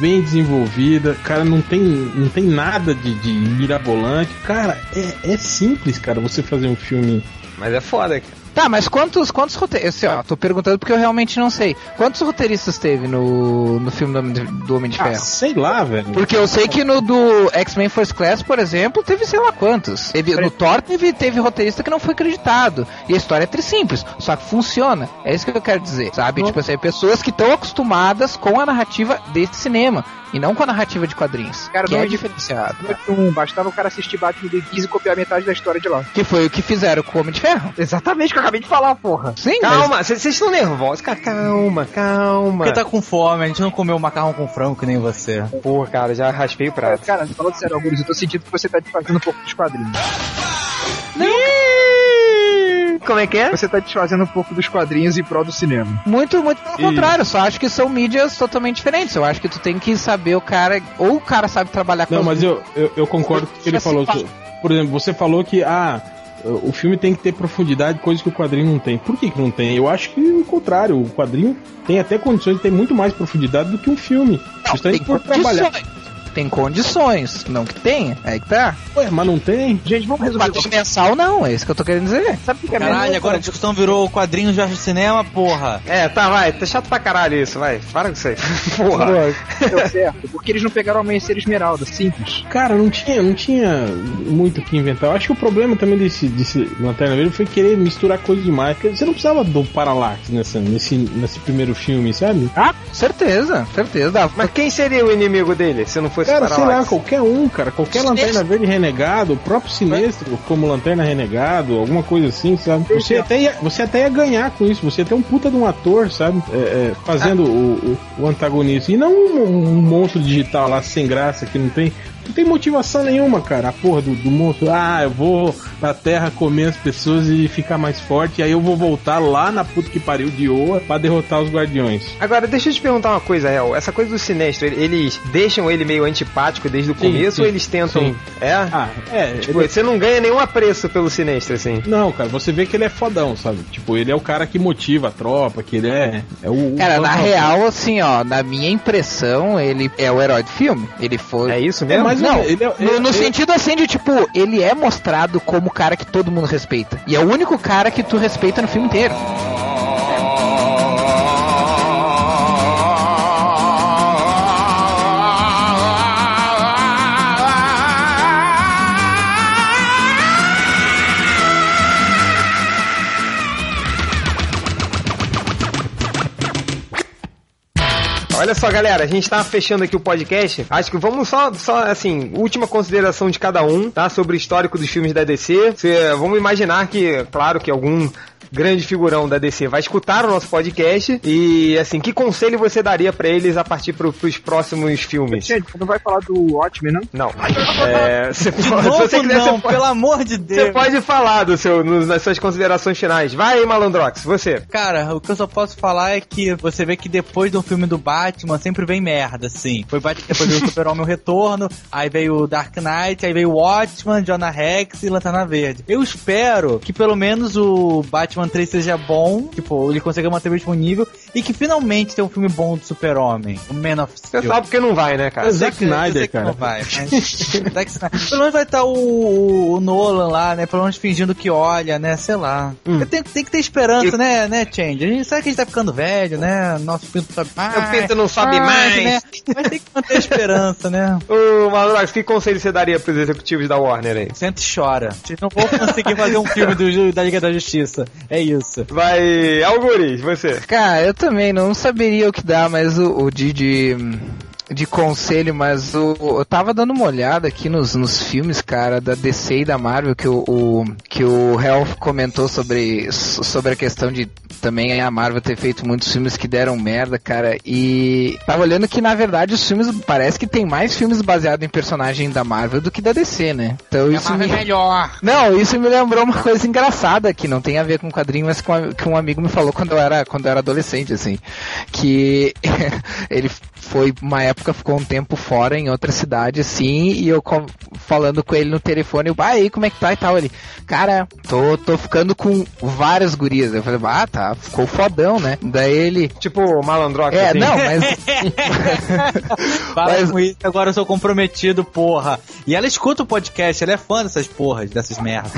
Speaker 1: bem desenvolvida, cara, não tem, não tem nada de, de mirabolante. Cara, é, é simples, cara, você fazer um filme.
Speaker 2: Mas é foda, cara.
Speaker 4: Tá, mas quantos, quantos roteiristas. Assim, ó, tô perguntando porque eu realmente não sei. Quantos roteiristas teve no, no filme do, Homem de- do Homem de
Speaker 1: Ah,
Speaker 4: Ferro?
Speaker 1: sei lá, velho.
Speaker 4: Porque eu sei que no do X-Men First Class, por exemplo, teve sei lá quantos. Teve, no Thor teve, teve roteirista que não foi acreditado. E a história é tri simples, só que funciona. É isso que eu quero dizer, sabe? Tipo assim, pessoas que estão acostumadas com a narrativa desse cinema. E não com a narrativa de quadrinhos.
Speaker 6: Cara,
Speaker 4: que
Speaker 6: não
Speaker 4: é
Speaker 6: é
Speaker 4: diferenciado.
Speaker 6: Não bastava o cara assistir Batman de 15 e copiar metade da história de lá.
Speaker 4: Que foi o que fizeram com o Homem de Ferro.
Speaker 6: Exatamente que eu acabei de falar, porra.
Speaker 4: Sim,
Speaker 2: Calma, vocês vocês estão nervosos, cara. Calma, calma.
Speaker 3: Porque tá com fome, a gente não comeu macarrão com frango que nem você.
Speaker 2: Porra, cara, já raspei o prato.
Speaker 6: Cara, falando sério, Augusto, eu tô sentindo que você tá desfazendo um pouco dos quadrinhos.
Speaker 2: Como é que é?
Speaker 6: Você tá desfazendo um pouco dos quadrinhos em prol do cinema.
Speaker 4: Muito, muito pelo contrário. Só acho que são mídias totalmente diferentes. Eu acho que tu tem que saber o cara. Ou o cara sabe trabalhar com
Speaker 1: Não,
Speaker 4: as
Speaker 1: mas eu, eu, eu concordo com o que ele falou. Por exemplo, você falou que ah, o filme tem que ter profundidade, coisa que o quadrinho não tem. Por que, que não tem? Eu acho que o contrário. O quadrinho tem até condições de ter muito mais profundidade do que um filme.
Speaker 4: Não,
Speaker 1: Justamente por trabalhar.
Speaker 4: condições. Tem condições. Não que tenha. É que tá.
Speaker 1: Ué, mas não tem?
Speaker 6: Gente, vamos resolver.
Speaker 4: Quadrinho mensal não, é isso que eu tô querendo dizer.
Speaker 6: Sabe o que é
Speaker 3: Caralho, agora a discussão virou quadrinhos versus cinema, porra.
Speaker 2: É, tá, vai. Tá chato pra caralho isso, vai. Para com isso aí. Porra.
Speaker 6: Deu certo. Porque eles não pegaram o Amanhecer Esmeralda, simples.
Speaker 1: Cara, não tinha, não tinha muito o que inventar. Eu acho que o problema também desse, desse Lanterna Verde foi querer misturar coisas demais. Você não precisava do Parallax nessa, nesse, nesse primeiro filme, sabe?
Speaker 4: Ah, certeza, certeza. Dá.
Speaker 2: Mas quem seria o inimigo dele, se não fosse
Speaker 1: Cara, sei lá, qualquer um, cara. Qualquer Lanterna Verde renegado, o próprio Sinestro como Lanterna Renegado, alguma coisa assim, sabe? Você até ia, você até ia ganhar com isso. Você ia ter um puta de um ator, sabe? É, é, fazendo o, o, o antagonista. E não um, um monstro digital lá sem graça que não tem. Não tem motivação nenhuma, cara. A porra do, do monstro. Ah, eu vou pra terra comer as pessoas e ficar mais forte. Aí eu vou voltar lá na puta que pariu de Oa pra derrotar os guardiões.
Speaker 2: Agora, deixa eu te perguntar uma coisa, Hel. Essa coisa do sinestro, ele- eles deixam ele meio antipático desde o
Speaker 1: Sim,
Speaker 2: começo
Speaker 1: sim,
Speaker 2: ou eles tentam.
Speaker 1: sim.
Speaker 2: É?
Speaker 1: Ah, é.
Speaker 2: tipo,
Speaker 1: ele-
Speaker 2: você não ganha nenhum apreço pelo sinestro, assim.
Speaker 1: Não, cara, você vê que ele é fodão, sabe? Tipo, ele é o cara que motiva a tropa, que ele é, é o.
Speaker 4: Cara,
Speaker 1: o-
Speaker 4: na real, assim, ó, na minha impressão, ele é o herói do filme. Ele foi.
Speaker 2: É isso
Speaker 1: É
Speaker 2: mesmo?
Speaker 1: Mais
Speaker 4: Não,
Speaker 1: ele é-
Speaker 4: no,
Speaker 1: ele-
Speaker 4: no
Speaker 1: ele-
Speaker 4: sentido assim de tipo, ele é mostrado como o cara que todo mundo respeita. E é o único cara que tu respeita no filme inteiro.
Speaker 2: Olha só, galera, a gente tá fechando aqui o podcast. Acho que vamos só, só assim, última consideração de cada um, tá? Sobre o histórico dos filmes da DC. Cê- vamos imaginar que, claro, que algum grande figurão da DC vai escutar o nosso podcast e, assim, que conselho você daria pra eles a partir pro, pros próximos filmes?
Speaker 6: Gente, não vai falar do Watchmen, não?
Speaker 2: Não. É, você
Speaker 3: De
Speaker 2: pode, se
Speaker 3: novo
Speaker 2: você quiser,
Speaker 3: não,
Speaker 2: você pode,
Speaker 3: pelo amor de
Speaker 2: você
Speaker 3: Deus.
Speaker 2: pode falar do seu, nas suas considerações finais. Vai aí, Malandrox, você.
Speaker 3: Cara, o que eu só posso falar é que você vê que depois de um filme do Batman sempre vem merda, assim. Foi Batman, depois veio o Super-Homem o Retorno, aí veio o Dark Knight, aí veio o Watchman, Jonah Rex e Lanterna Verde. Eu espero que pelo menos o Batman 3 seja bom, tipo, ele consiga manter o mesmo nível e que finalmente tenha um filme bom do Super-Homem, o Man of
Speaker 2: Você
Speaker 3: Steel.
Speaker 2: sabe que não vai, né, cara?
Speaker 1: É Zack
Speaker 3: Eu sei
Speaker 1: Snyder, cara.
Speaker 3: Não vai, mas... Zack Snyder. Pelo menos vai estar o, o Nolan lá, né? Pelo menos fingindo que olha, né? Sei lá.
Speaker 1: Hum.
Speaker 3: Eu tenho- tem que ter esperança, né, né, Change? A gente sabe que a gente tá ficando velho, né? Nosso pinto sobe mais.
Speaker 2: Meu pinto não sobe mais.
Speaker 3: Né? Mas tem que manter a esperança, né?
Speaker 2: Ô, Malandrox, que conselho você daria pros executivos da Warner aí?
Speaker 3: Senta e chora. Vocês não vão conseguir fazer um filme do, da Liga da Justiça. É isso.
Speaker 2: Vai, Algures, você.
Speaker 4: Cara, eu também não saberia o que dá, mas o, o de, de, de conselho, mas o, eu tava dando uma olhada aqui nos, nos filmes, cara, da DC e da Marvel, que o, o- que o Health comentou sobre, sobre a questão de também a Marvel ter feito muitos filmes que deram merda, cara, e tava olhando que na verdade os filmes, parece que tem mais filmes baseados em personagem da Marvel do que da DC, né? Então isso me...
Speaker 3: melhor.
Speaker 4: Não, isso me lembrou uma coisa engraçada que não tem a ver com quadrinho, mas com a- que um amigo me falou quando eu era quando eu era adolescente, assim, que ele foi uma época, ficou um tempo fora em outra cidade, assim, e eu falando com ele no telefone, eu, ah, aí, como é que tá e tal? Ele, cara, tô, tô ficando com várias gurias. Eu falei, ah, tá, ficou fodão, né? Daí ele,
Speaker 2: Tipo o malandrox,
Speaker 4: é,
Speaker 2: assim.
Speaker 4: não, mas
Speaker 3: Para
Speaker 4: Mas-
Speaker 3: com isso, agora eu sou comprometido, porra. E ela escuta o podcast, ela é fã dessas porras, dessas merdas.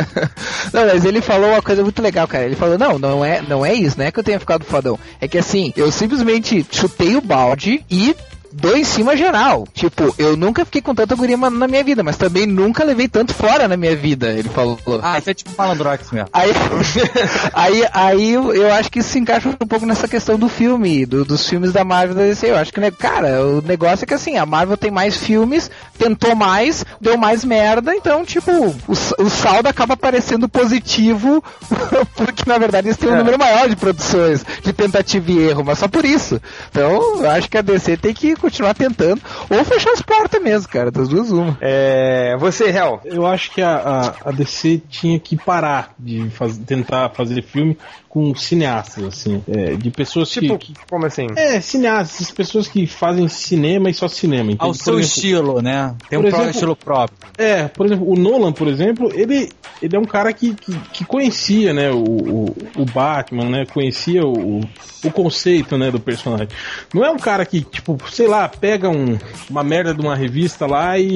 Speaker 4: não, mas ele falou uma coisa muito legal, cara. Ele falou, não, não é, não é isso, não é que eu tenha ficado fodão. É que assim, eu simplesmente chutei o balde e dou em cima geral. Tipo, eu nunca fiquei com tanta guria na minha vida, mas também nunca levei tanto fora na minha vida, ele falou.
Speaker 3: Ah, isso é tipo malandrox mesmo.
Speaker 4: Aí, aí, aí eu acho que isso se encaixa um pouco nessa questão do filme, do- dos filmes da Marvel da DC. Eu acho que, né, cara, o negócio é que assim, a Marvel tem mais filmes, tentou mais, deu mais merda, então, tipo, o, o saldo acaba parecendo positivo, porque na verdade eles têm um número maior de produções, de tentativa e erro, mas só por isso. Então, eu acho que a DC tem que continuar tentando, ou fechar as portas mesmo, cara, das duas uma.
Speaker 2: É, você, Hel.
Speaker 1: Eu acho que a, a, a DC tinha que parar de faz- tentar fazer filme com cineastas, assim, é, de pessoas
Speaker 2: Tipo,
Speaker 1: que, que-
Speaker 2: como assim?
Speaker 1: É, cineastas, pessoas que fazem cinema e só cinema. entende?
Speaker 3: Ao
Speaker 1: Por
Speaker 3: seu
Speaker 1: exemplo,
Speaker 3: estilo, né? Tem um
Speaker 1: exemplo-
Speaker 3: estilo próprio.
Speaker 1: É, por exemplo, o Nolan, por exemplo, ele, ele é um cara que, que, que conhecia, né, o, o, o Batman, né, conhecia o, o conceito, né, do personagem. Não é um cara que, tipo, sei lá, pega um, uma merda de uma revista lá e,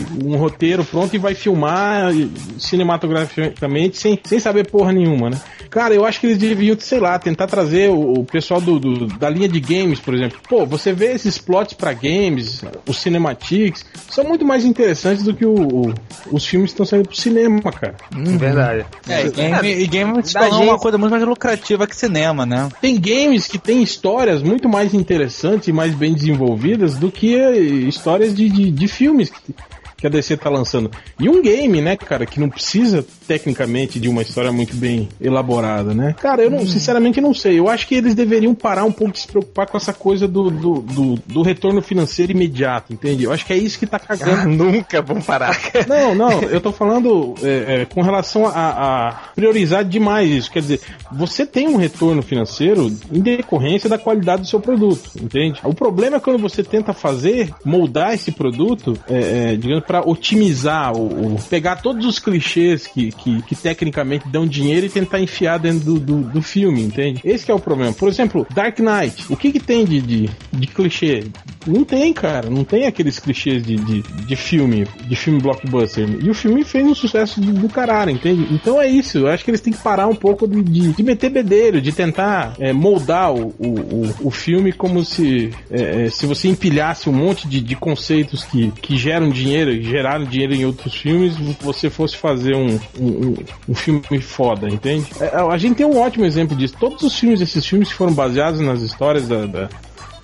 Speaker 1: e um roteiro pronto e vai filmar cinematograficamente sem, sem saber porra nenhuma, né. Cara, eu acho que eles deviam, sei lá, tentar trazer o, o pessoal do, do- da linha de games, por exemplo. Pô, você vê esses plots pra games, os cinematics, são muito mais interessantes do que o, o- os filmes que estão saindo pro cinema, cara.
Speaker 2: Verdade.
Speaker 3: É, e game, e game se tornou uma
Speaker 2: gente-
Speaker 3: coisa muito mais lucrativa que cinema, né?
Speaker 1: Tem games que têm histórias muito mais interessantes e mais bem desenvolvidas do que histórias de, de, de filmes que, a DC tá lançando. E um game, né, cara, que não precisa tecnicamente de uma história muito bem elaborada, né? Cara, eu não, sinceramente não sei. Eu acho que eles deveriam parar um pouco de se preocupar com essa coisa do, do, do, do retorno financeiro imediato, entende? Eu acho que é isso que tá cagando.
Speaker 2: Nunca vão parar.
Speaker 1: Não, não, eu tô falando é, é, com relação a, a priorizar demais isso. Quer dizer, você tem um retorno financeiro em decorrência da qualidade do seu produto, entende? O problema é quando você tenta fazer, moldar esse produto, é, é, digamos, para otimizar, o, pegar todos os clichês que, que, que tecnicamente dão dinheiro e tentar enfiar dentro do, do, do filme, entende? Esse é o problema. Por exemplo, Dark Knight, o que que tem de, de, de clichê? Não tem, cara, não tem aqueles clichês de, de, de filme, de filme blockbuster. E o filme fez um sucesso do, do caralho, entende? Então é isso, eu acho que eles têm que parar um pouco de, de, de meter bedelho, de tentar é, moldar o, o, o, o filme como se, é, é, se você empilhasse um monte de, de conceitos que, que geram dinheiro, geraram dinheiro em outros filmes, você fosse fazer um, um, um- um filme foda, entende? É, a gente tem um ótimo exemplo disso. Todos os filmes, esses filmes que foram baseados nas histórias da- da,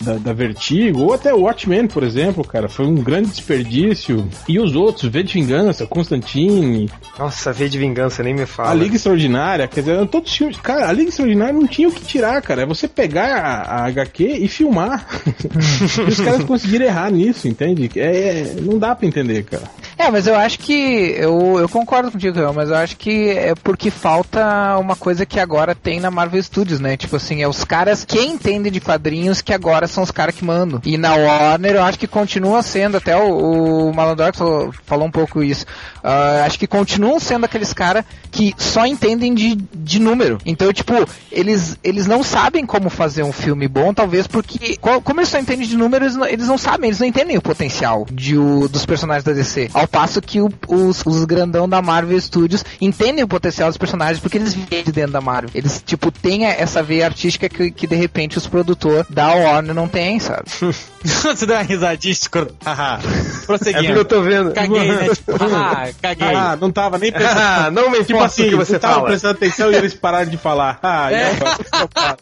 Speaker 1: da, da Vertigo, ou até o Watchmen, por exemplo, cara, foi um grande desperdício. E os outros, V de Vingança, Constantine,
Speaker 2: Nossa, V de vingança, nem me fala.
Speaker 1: a Liga Extraordinária, quer dizer, todos filmes. Cara, a Liga Extraordinária não tinha o que tirar, cara. É você pegar a, a HQ e filmar. e os caras conseguiram errar nisso, entende? É, é- não dá pra entender, cara.
Speaker 4: É, mas eu acho que. Eu, eu concordo contigo, mas eu acho que é porque falta uma coisa que agora tem na Marvel Studios, né? Tipo assim, é os caras que entendem de quadrinhos que agora são os caras que mandam. E na Warner eu acho que continua sendo, até o, o Malandrox falou, falou um pouco isso. Ah, acho que continuam sendo aqueles caras que só entendem de, de número. Então, tipo, eles, eles não sabem como fazer um filme bom, talvez porque. co- Como eles só entendem de números, eles não- eles não sabem, eles não entendem o potencial de, o- dos personagens da DC. Ao passo que o- os, os grandão da Marvel Studios entendem o potencial dos personagens porque eles vêm de dentro da Marvel. Eles, tipo, têm essa veia artística que, que de repente os produtores da Warner não têm, sabe?
Speaker 3: Você deu uma risadinha escrota. Haha.
Speaker 2: É porque
Speaker 3: Prosseguindo.
Speaker 2: eu tô vendo.
Speaker 3: Caguei, né? Tipo, ah, caguei.
Speaker 1: Ah, não tava nem prestando
Speaker 2: Ah, não me
Speaker 1: Tipo assim,
Speaker 2: que você
Speaker 1: tava
Speaker 2: fala.
Speaker 1: prestando atenção e eles pararam de falar. Ah, e
Speaker 3: É.
Speaker 1: agora?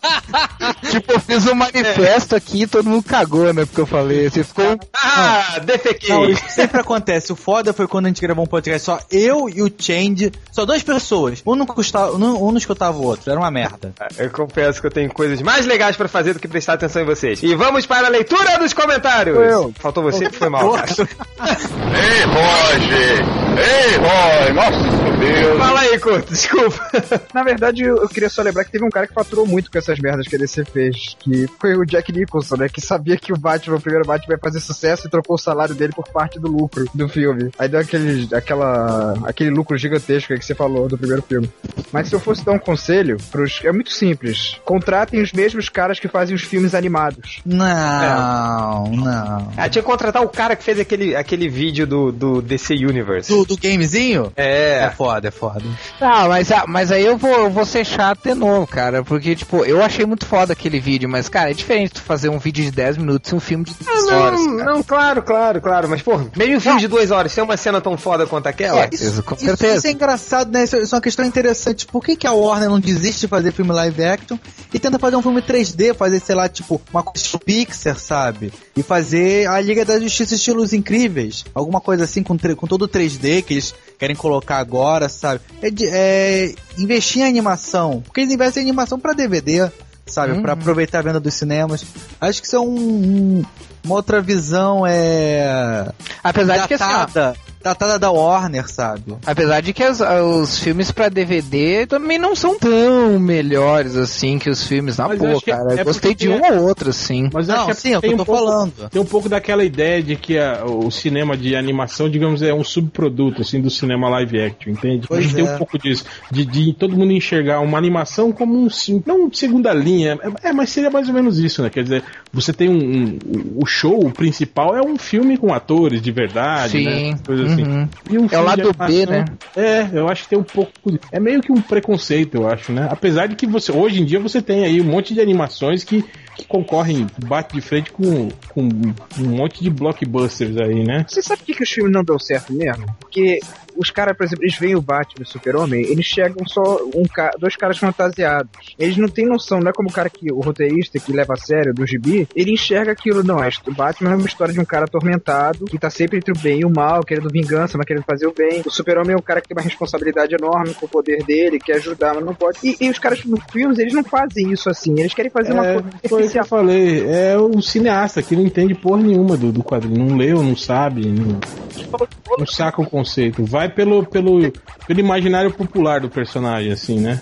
Speaker 4: tipo, eu fiz um manifesto aqui e todo mundo cagou, né? Porque eu falei. Você ficou.
Speaker 2: Ah, defequei.
Speaker 3: Não, isso sempre acontece. O foda foi quando a gente gravou um podcast só eu e o Change, só duas pessoas. Um não, custava, um, um não escutava o outro, era uma merda.
Speaker 2: Eu confesso que eu tenho coisas mais legais pra fazer do que prestar atenção em vocês. E vamos para a leitura dos comentários.
Speaker 6: Eu.
Speaker 2: Faltou você, foi mal.
Speaker 8: Ei, Roger! Ei, boy, nossa Deus.
Speaker 2: Fala aí, Couto, desculpa.
Speaker 6: Na verdade, eu eu queria só lembrar que teve um cara que faturou muito com essas merdas que a DC fez, que foi o Jack Nicholson, né? Que sabia que o Batman, o primeiro Batman, ia fazer sucesso e trocou o salário dele por parte do lucro do filme. Aí deu aquele, aquela, aquele lucro gigantesco aí que você falou do primeiro filme. Mas se eu fosse dar um conselho, pros, é muito simples. Contratem os mesmos caras que fazem os filmes animados.
Speaker 3: Não, não.
Speaker 2: Ah, tinha que contratar o cara que fez aquele, aquele vídeo do, do DC Universe.
Speaker 3: Do, do gamezinho? É
Speaker 2: É.
Speaker 3: foda, é foda.
Speaker 4: Ah, mas, ah, mas aí eu vou, eu vou ser chato de novo, cara. Porque, tipo, eu achei muito foda aquele vídeo, mas, cara, é diferente tu fazer um vídeo de 10 minutos e um filme de 10
Speaker 2: Ah,
Speaker 4: horas.
Speaker 2: não,
Speaker 4: cara.
Speaker 2: não, claro, claro, claro. Mas, pô, mesmo um filme de duas horas, tem uma cena tão foda quanto aquela?
Speaker 3: Isso,
Speaker 4: Isso, com
Speaker 3: isso-
Speaker 4: certeza.
Speaker 3: isso é engraçado, né? Isso, isso é uma questão interessante. Por que, que a Warner não desiste de fazer filme live action e tenta fazer um filme 3D, fazer, sei lá, tipo, uma coisa estilo Pixar, sabe? E fazer a Liga da Justiça estilos incríveis. Alguma coisa assim com, com todo o 3D que eles querem colocar agora, sabe? É, de- é investir em animação. Porque eles investem em animação pra DVD, sabe? Pra aproveitar a venda dos cinemas. Acho que isso é um- um- uma outra visão, é
Speaker 4: Apesar de que assim, ó,
Speaker 3: datada, da Warner, sabe?
Speaker 4: Apesar de que as- os filmes pra DVD também não são tão melhores assim que os filmes na
Speaker 1: Mas eu
Speaker 4: boa,
Speaker 1: é-
Speaker 4: cara.
Speaker 1: é
Speaker 4: Eu gostei de um ou outro, assim.
Speaker 1: Mas eu
Speaker 3: Não,
Speaker 1: acho que
Speaker 3: sim, é
Speaker 1: tem
Speaker 3: eu
Speaker 1: um
Speaker 3: tô
Speaker 1: pouco,
Speaker 3: falando.
Speaker 1: Tem um pouco daquela ideia de que a- o cinema de animação, digamos, é um subproduto assim do cinema live action, entende?
Speaker 3: Pois
Speaker 1: a gente tem
Speaker 3: é.
Speaker 1: um pouco disso, de, de todo mundo enxergar uma animação como um não segunda linha, é, é, mas seria mais ou menos isso, né? Quer dizer, você tem um, um- o show o principal é um filme com atores de verdade,
Speaker 4: Sim,
Speaker 1: né? Coisa assim.
Speaker 4: uhum.
Speaker 1: E um
Speaker 4: É o lado B, né?
Speaker 1: É, eu acho que tem um pouco. É meio que um preconceito, eu acho, né? Apesar de que você. Hoje em dia você tem aí um monte de animações que concorrem, bate de frente com, com um monte de blockbusters aí, né?
Speaker 6: Você sabe por que, que os filmes não dão certo mesmo? Porque os caras, por exemplo, eles veem o Batman e o Super-Homem, eles chegam só um ca dois caras fantasiados. Eles não têm noção, não é como o cara que, o roteirista que leva a sério do gibi, ele enxerga aquilo, não, é, o Batman é uma história de um cara atormentado, que tá sempre entre o bem e o mal, querendo vingança, mas querendo fazer o bem. O Super-Homem é um cara que tem uma responsabilidade enorme com o poder dele, quer ajudar, mas não pode. E, e os caras nos filmes, eles não fazem isso assim, eles querem fazer uma
Speaker 1: É,
Speaker 6: coisa
Speaker 1: foi o que eu falei. É o cineasta que não entende porra nenhuma do, do quadrinho. Não leu, não sabe, não, não saca o conceito. Vai pelo, pelo, pelo imaginário popular do personagem, assim, né?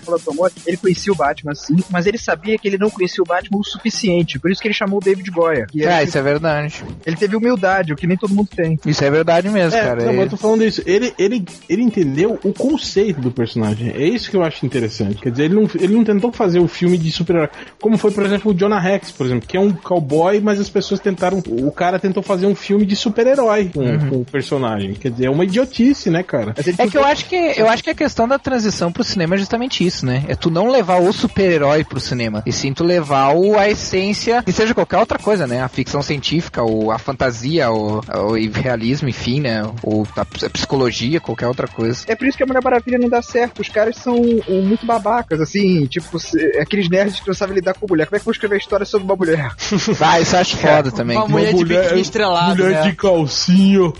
Speaker 6: Ele conhecia o Batman sim, mas ele sabia que ele não conhecia o Batman o suficiente. Por isso que ele chamou o David Goya. Que
Speaker 4: Ah, isso é verdade.
Speaker 6: ele teve humildade, o que nem todo mundo tem.
Speaker 4: Isso é verdade mesmo,
Speaker 1: É,
Speaker 4: cara.
Speaker 1: não, mas
Speaker 4: É-
Speaker 1: eu tô falando isso. Ele, ele, ele entendeu o conceito do personagem. É isso que eu acho interessante. Quer dizer, ele não, ele não tentou fazer o filme de super-herói. Como foi, por exemplo, o Jonah Rex, por exemplo, que é um cowboy, mas as pessoas tentaram. O cara tentou fazer um filme de super-herói com,
Speaker 4: Uhum.
Speaker 1: com o personagem. Quer dizer, é uma idiotice, né, cara?
Speaker 4: É que eu acho que eu acho que a questão da transição pro cinema é justamente isso, né? É tu não levar o super-herói pro cinema, e sim tu levar o, a essência, e seja qualquer outra coisa, né? A ficção científica, ou a fantasia, ou o realismo, enfim, né? Ou a ps- a psicologia, qualquer outra coisa.
Speaker 6: É por isso que a Mulher Maravilha não dá certo. Os caras são um, muito babacas, assim, tipo, aqueles nerds que não sabem lidar com mulher. Como é que vão escrever história sobre uma mulher?
Speaker 4: Ah, isso eu acho foda também.
Speaker 3: Uma mulher de biquíni estrelado,
Speaker 1: mulher
Speaker 3: né?
Speaker 1: de calcinha.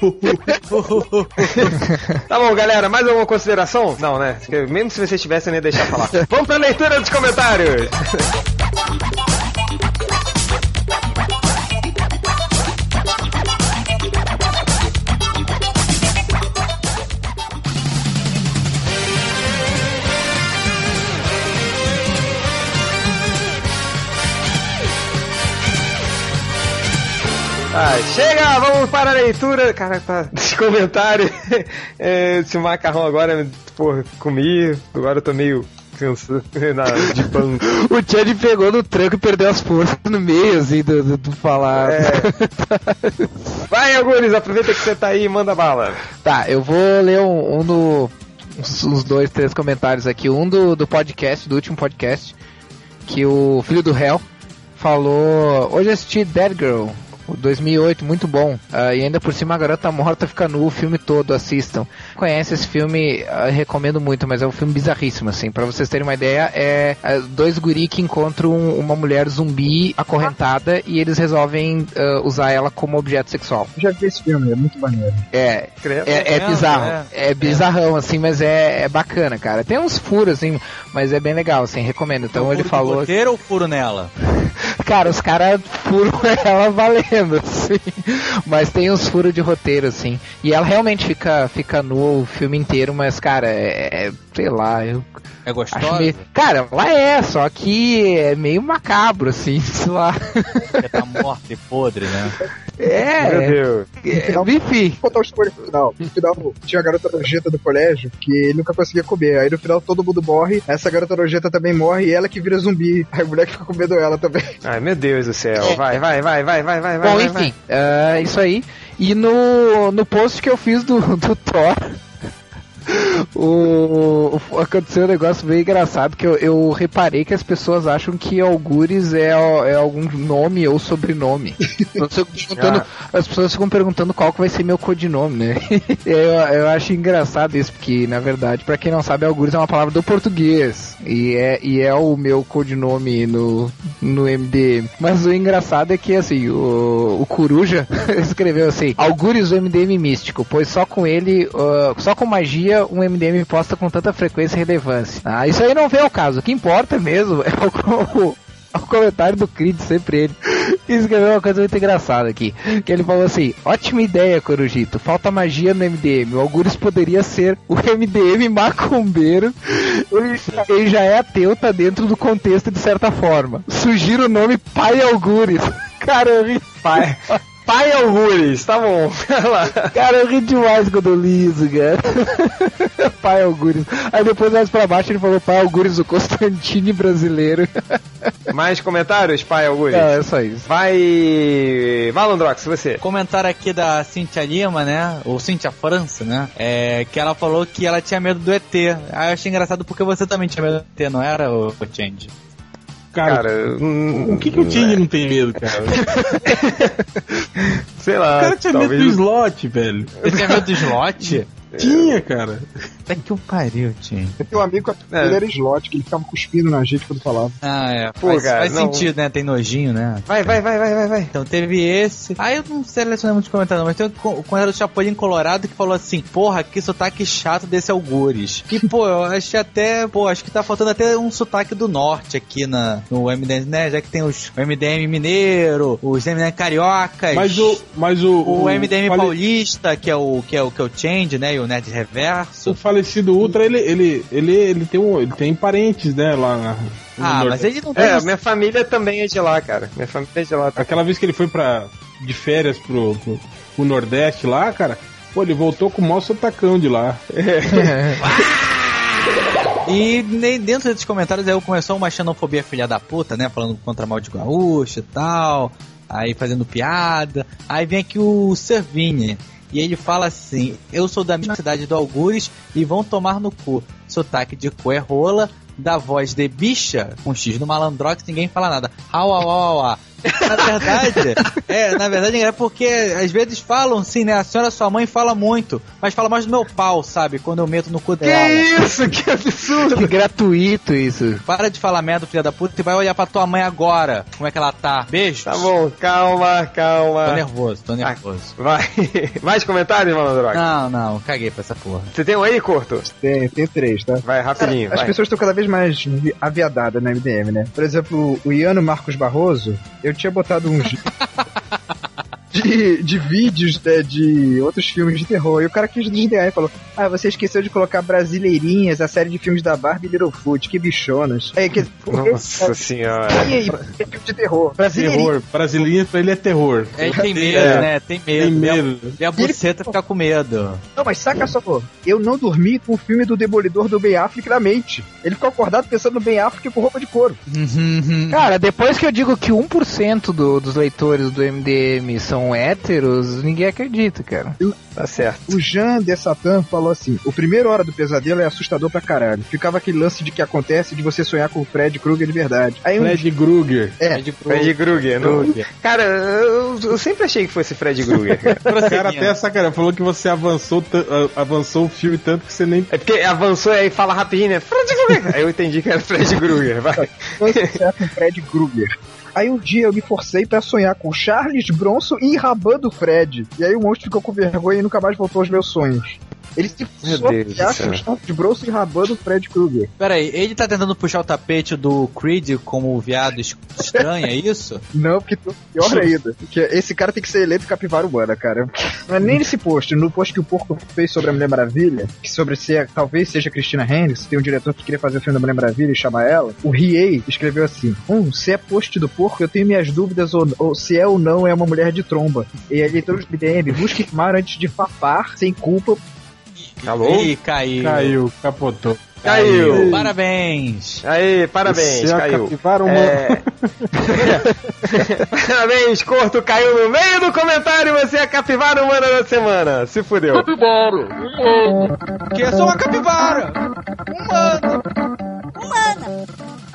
Speaker 2: Tá bom, galera, mais alguma consideração? Não, né? Mesmo se vocês tivessem, eu nem ia deixar falar. Vamos pra leitura dos comentários! Ah, chega, vamos para a leitura. Cara, tá. Esse comentário. É, esse macarrão agora, porra, comi. Agora eu tô meio cansado na- de pão.
Speaker 4: O Chad pegou no tranco e perdeu as forças no meio, assim, do, do, do falar.
Speaker 2: É. Vai, Algures, aproveita que você tá aí e manda bala.
Speaker 4: Tá, eu vou ler um, um do. Uns, uns dois, três comentários aqui. Um do, do podcast, do último podcast, que o filho do réu falou. Hoje assisti Dead Girl. O 2008, muito bom. Ah, e ainda por cima a garota morta fica nu o filme todo, assistam. Conhece esse filme, ah, recomendo muito, mas é um filme bizarríssimo, assim. Pra vocês terem uma ideia, é ah, dois guri que encontram uma mulher zumbi acorrentada e eles resolvem ah, usar ela como objeto sexual.
Speaker 6: Já vi esse filme, é muito maneiro.
Speaker 4: É, é, é
Speaker 3: É,
Speaker 4: bizarro. É, bizarrão, assim, mas é, é bacana, cara. Tem uns furos, assim, mas é bem legal, assim, recomendo. Então
Speaker 3: O
Speaker 4: ele
Speaker 3: furo
Speaker 4: falou.
Speaker 3: roteiro ou furo nela?
Speaker 4: Cara, os caras furam ela valendo, assim. Mas tem uns furos de roteiro, assim. E ela realmente fica, fica nua o filme inteiro, mas, cara, é. é- sei lá, eu
Speaker 3: É gostosa?
Speaker 4: meio. Cara, ela é, só que é meio macabro, assim, sei lá.
Speaker 3: Porque tá morta e podre, né?
Speaker 4: É,
Speaker 2: Meu Deus.
Speaker 4: é, enfim.
Speaker 6: Vou contar o spoiler no final. No final, tinha a garota nojenta do colégio que ele nunca conseguia comer. Aí no final todo mundo morre, essa garota nojenta também morre e ela que vira zumbi. Aí o moleque fica com medo dela também.
Speaker 2: Ai, meu Deus do céu. Vai, vai, vai, vai, vai, vai, vai.
Speaker 4: Bom,
Speaker 2: vai,
Speaker 4: enfim, é isso aí. E no, no post que eu fiz do, do Thor, o, o- aconteceu um negócio bem engraçado que eu, eu reparei que as pessoas acham que Algures é, é algum nome ou sobrenome. As pessoas ficam perguntando qual que vai ser meu codinome, né? eu, eu acho engraçado isso, porque na verdade, pra quem não sabe, Algures é uma palavra do português. E é, e é o meu codinome no, no MDM. Mas o engraçado é que assim, o, o Coruja escreveu assim: Algures o MDM místico, pois só com ele, ah, só com magia, um MDM posta com tanta frequência e relevância. Ah, isso aí não vem ao caso. O que importa mesmo é o, o, o comentário do Creed, sempre ele. E escreveu uma coisa muito engraçada aqui. Que ele falou assim: ótima ideia, Corujito. Falta magia no MDM. O Algures poderia ser o MDM macumbeiro. Ele, ele já é ateu, tá dentro do contexto de certa forma. Sugiro o nome Pai Algures. Cara, eu ri.
Speaker 2: Pai, pai Algures, tá bom.
Speaker 4: Cara, eu ri demais quando eu li isso, cara. Pai Algures. Aí depois mais pra baixo ele falou Pai Algures, o Constantine brasileiro.
Speaker 2: Mais comentários, pai Algures?
Speaker 4: Não, é só isso.
Speaker 2: Vai. Valandrox, você.
Speaker 3: Comentário aqui da Cintia Lima, né? Ou Cintia França, né? É, que ela falou que ela tinha medo do ET. Aí eu achei engraçado porque você também tinha medo do ET, não era, o Change?
Speaker 1: Cara,
Speaker 2: Cara,
Speaker 1: o que, que o Change não tem medo, cara?
Speaker 2: sei
Speaker 1: O
Speaker 2: lá.
Speaker 1: cara tinha medo
Speaker 2: talvez-
Speaker 1: do slot, velho.
Speaker 3: Você tinha medo do slot?
Speaker 1: Tinha, cara.
Speaker 3: Até que o pariu.
Speaker 6: Eu tenho um amigo que
Speaker 2: É.
Speaker 6: ele era slot, que ele ficava cuspindo na gente quando falava.
Speaker 3: Ah, é.
Speaker 2: Pô,
Speaker 3: faz
Speaker 2: cara,
Speaker 3: faz
Speaker 2: não.
Speaker 3: sentido, né? Tem nojinho, né?
Speaker 2: Vai, vai, vai, vai, vai, vai.
Speaker 3: Então teve esse. Aí eu não selecionei muitos comentários, não, mas tem o co- o comentário do Chapolin Colorado que falou assim: Porra, que sotaque chato desse Algures. Que, pô, eu achei até. Pô, acho que tá faltando até um sotaque do norte aqui na, no MDM, né? Já que tem os o MDM mineiro, os MDM cariocas.
Speaker 1: Mas o. Mas o.
Speaker 3: O, MDM
Speaker 1: fale-
Speaker 3: paulista, que é o que é o que é o Change, né? E o Nerd Reverso.
Speaker 1: O falecido Ultra, ele, ele, ele, ele, tem, um, ele tem parentes, né, lá na.
Speaker 3: Ah, mas ele não tem.
Speaker 2: É, minha família também é de lá, cara. Minha família é de lá. Tá?
Speaker 1: Aquela vez que ele foi pra, de férias pro, pro, pro Nordeste lá, cara, pô, ele voltou com o maior sotacão de lá.
Speaker 3: E nem dentro desses comentários aí começou uma xenofobia filha da puta, né? Falando contra mal de gaúcho e tal. Aí fazendo piada. Aí vem aqui o Servini. E ele fala assim: Eu sou da mesma cidade do Algures e vão tomar no cu. Sotaque de cu é rola, da voz de bicha, com X no malandrox, ninguém fala nada. Au, au, au, au. Na verdade, é, na verdade é porque às vezes falam sim, né? A senhora, sua mãe, fala muito, mas fala mais do meu pau, sabe? Quando eu meto no cu dela.
Speaker 2: isso? Que absurdo!
Speaker 4: Que gratuito isso.
Speaker 3: Para de falar merda, filha da puta, e vai olhar pra tua mãe agora. Como é que ela tá? Beijo.
Speaker 2: Tá bom, calma,
Speaker 3: Tô
Speaker 2: calma.
Speaker 3: nervoso, tô nervoso.
Speaker 2: Vai. Mais comentários, Malandrox?
Speaker 3: Não, não, caguei pra essa porra.
Speaker 2: Você tem um aí, curto?
Speaker 6: Tem, tem três, tá?
Speaker 2: Vai, rapidinho,
Speaker 6: As
Speaker 2: vai.
Speaker 6: pessoas estão cada vez mais vi- aviadadas na MDM, né? Por exemplo, o Iano Marcos Barroso, eu tinha botado uns. De, de vídeos né, de outros filmes de terror. E o cara quis desdenhar e falou: Ah, você esqueceu de colocar Brasileirinhas, a série de filmes da Barbie e Littlefoot, que bichonas. Aí, que,
Speaker 2: Nossa senhora.
Speaker 6: E aí, é filme de terror. Brasileirinhas.
Speaker 1: Terror. Brasileirinha pra ele é terror.
Speaker 3: Ele tem medo,
Speaker 2: É.
Speaker 3: né? Tem medo.
Speaker 1: Tem medo.
Speaker 3: Vê a buceta ficar com medo.
Speaker 6: Não, mas saca só, pô. Eu não dormi com o filme do Demolidor do Ben Affleck na mente. Ele ficou acordado pensando no Ben Affleck com roupa de couro.
Speaker 4: Cara, depois que eu digo que 1% do, dos leitores do MDM são héteros, ninguém acredita, cara.
Speaker 2: Tá certo.
Speaker 6: O Jean de Satan falou assim: o primeiro hora do pesadelo é assustador pra caralho. Ficava aquele lance de que acontece de você sonhar com o Fred Krueger de verdade. Aí um.
Speaker 1: Fred Krueger.
Speaker 6: É,
Speaker 3: de
Speaker 2: Fred Krueger. não- Cara, eu, eu sempre achei que fosse Fred Krueger. cara.
Speaker 1: O cara até sacanagem, falou que você avançou, ta- a- avançou o filme tanto que você nem.
Speaker 2: É porque avançou e aí fala rapidinho, né? Fred Krueger. Aí eu entendi que era Fred Krueger, vai.
Speaker 6: foi certo Fred Krueger. Aí um dia eu me forcei pra sonhar com Charles Bronson enrabando o Fred. E aí o monstro ficou com vergonha e nunca mais voltou aos meus sonhos. Ele se o staff de Bronson e rabando o Fred Krueger.
Speaker 3: Pera aí, ele tá tentando puxar o tapete do Creed como o viado es- estranho, é isso?
Speaker 6: Não, porque tu- pior ainda. Que esse cara tem que ser eleito capivara humana, cara. Não é nem nesse post, no post que o Porco fez sobre a Mulher Maravilha, que sobre se é- talvez seja Christina Hendricks, tem um diretor que queria fazer o filme da Mulher Maravilha e chamar ela, o Riei escreveu assim: Hum, se é post do Porco, eu tenho minhas dúvidas ou, ou se é ou não é uma mulher de tromba. E aí, todos os BDM, busque fumar antes de papar, sem culpa.
Speaker 2: Alô?
Speaker 3: Ih, caiu.
Speaker 1: Caiu, capotou.
Speaker 2: Caiu.
Speaker 3: Parabéns.
Speaker 2: Aí, parabéns,
Speaker 1: Você é
Speaker 2: caiu.
Speaker 1: capivara humana.
Speaker 2: É... parabéns, Corto, caiu no meio do comentário, você é a capivara humana da semana. Se fudeu.
Speaker 3: Que eu sou uma capivara.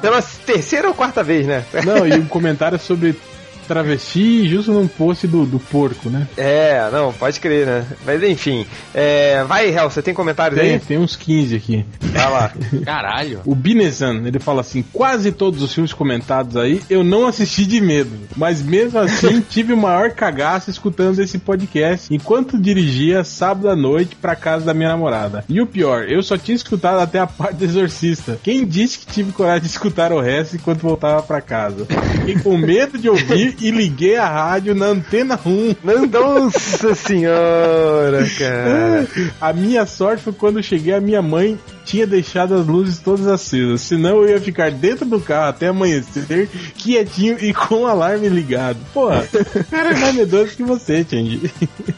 Speaker 2: Pela terceira ou quarta vez, né?
Speaker 1: Não, e um comentário sobre travesti justo num post do, do porco, né?
Speaker 2: É, não, pode crer, né? Mas enfim. É... Vai, Hel, você tem comentários
Speaker 1: Tem,
Speaker 2: aí?
Speaker 1: tem uns 15 aqui.
Speaker 2: Vai lá.
Speaker 3: Caralho.
Speaker 1: O Binezan, ele fala assim: quase todos os filmes comentados aí eu não assisti de medo, mas mesmo assim tive o maior cagaço escutando esse podcast enquanto dirigia sábado à noite pra casa da minha namorada. E o pior, eu só tinha escutado até a parte do Exorcista. Quem disse que tive coragem de escutar o resto enquanto voltava pra casa? Fiquei com medo de ouvir e liguei a rádio na antena 1.
Speaker 2: Nossa senhora, cara.
Speaker 1: A minha sorte foi quando cheguei, a minha mãe tinha deixado as luzes todas acesas. Senão eu ia ficar dentro do carro até amanhecer, quietinho e com o alarme ligado. Porra, cara é mais medroso que você, Change.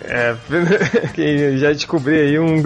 Speaker 2: É, já descobri aí um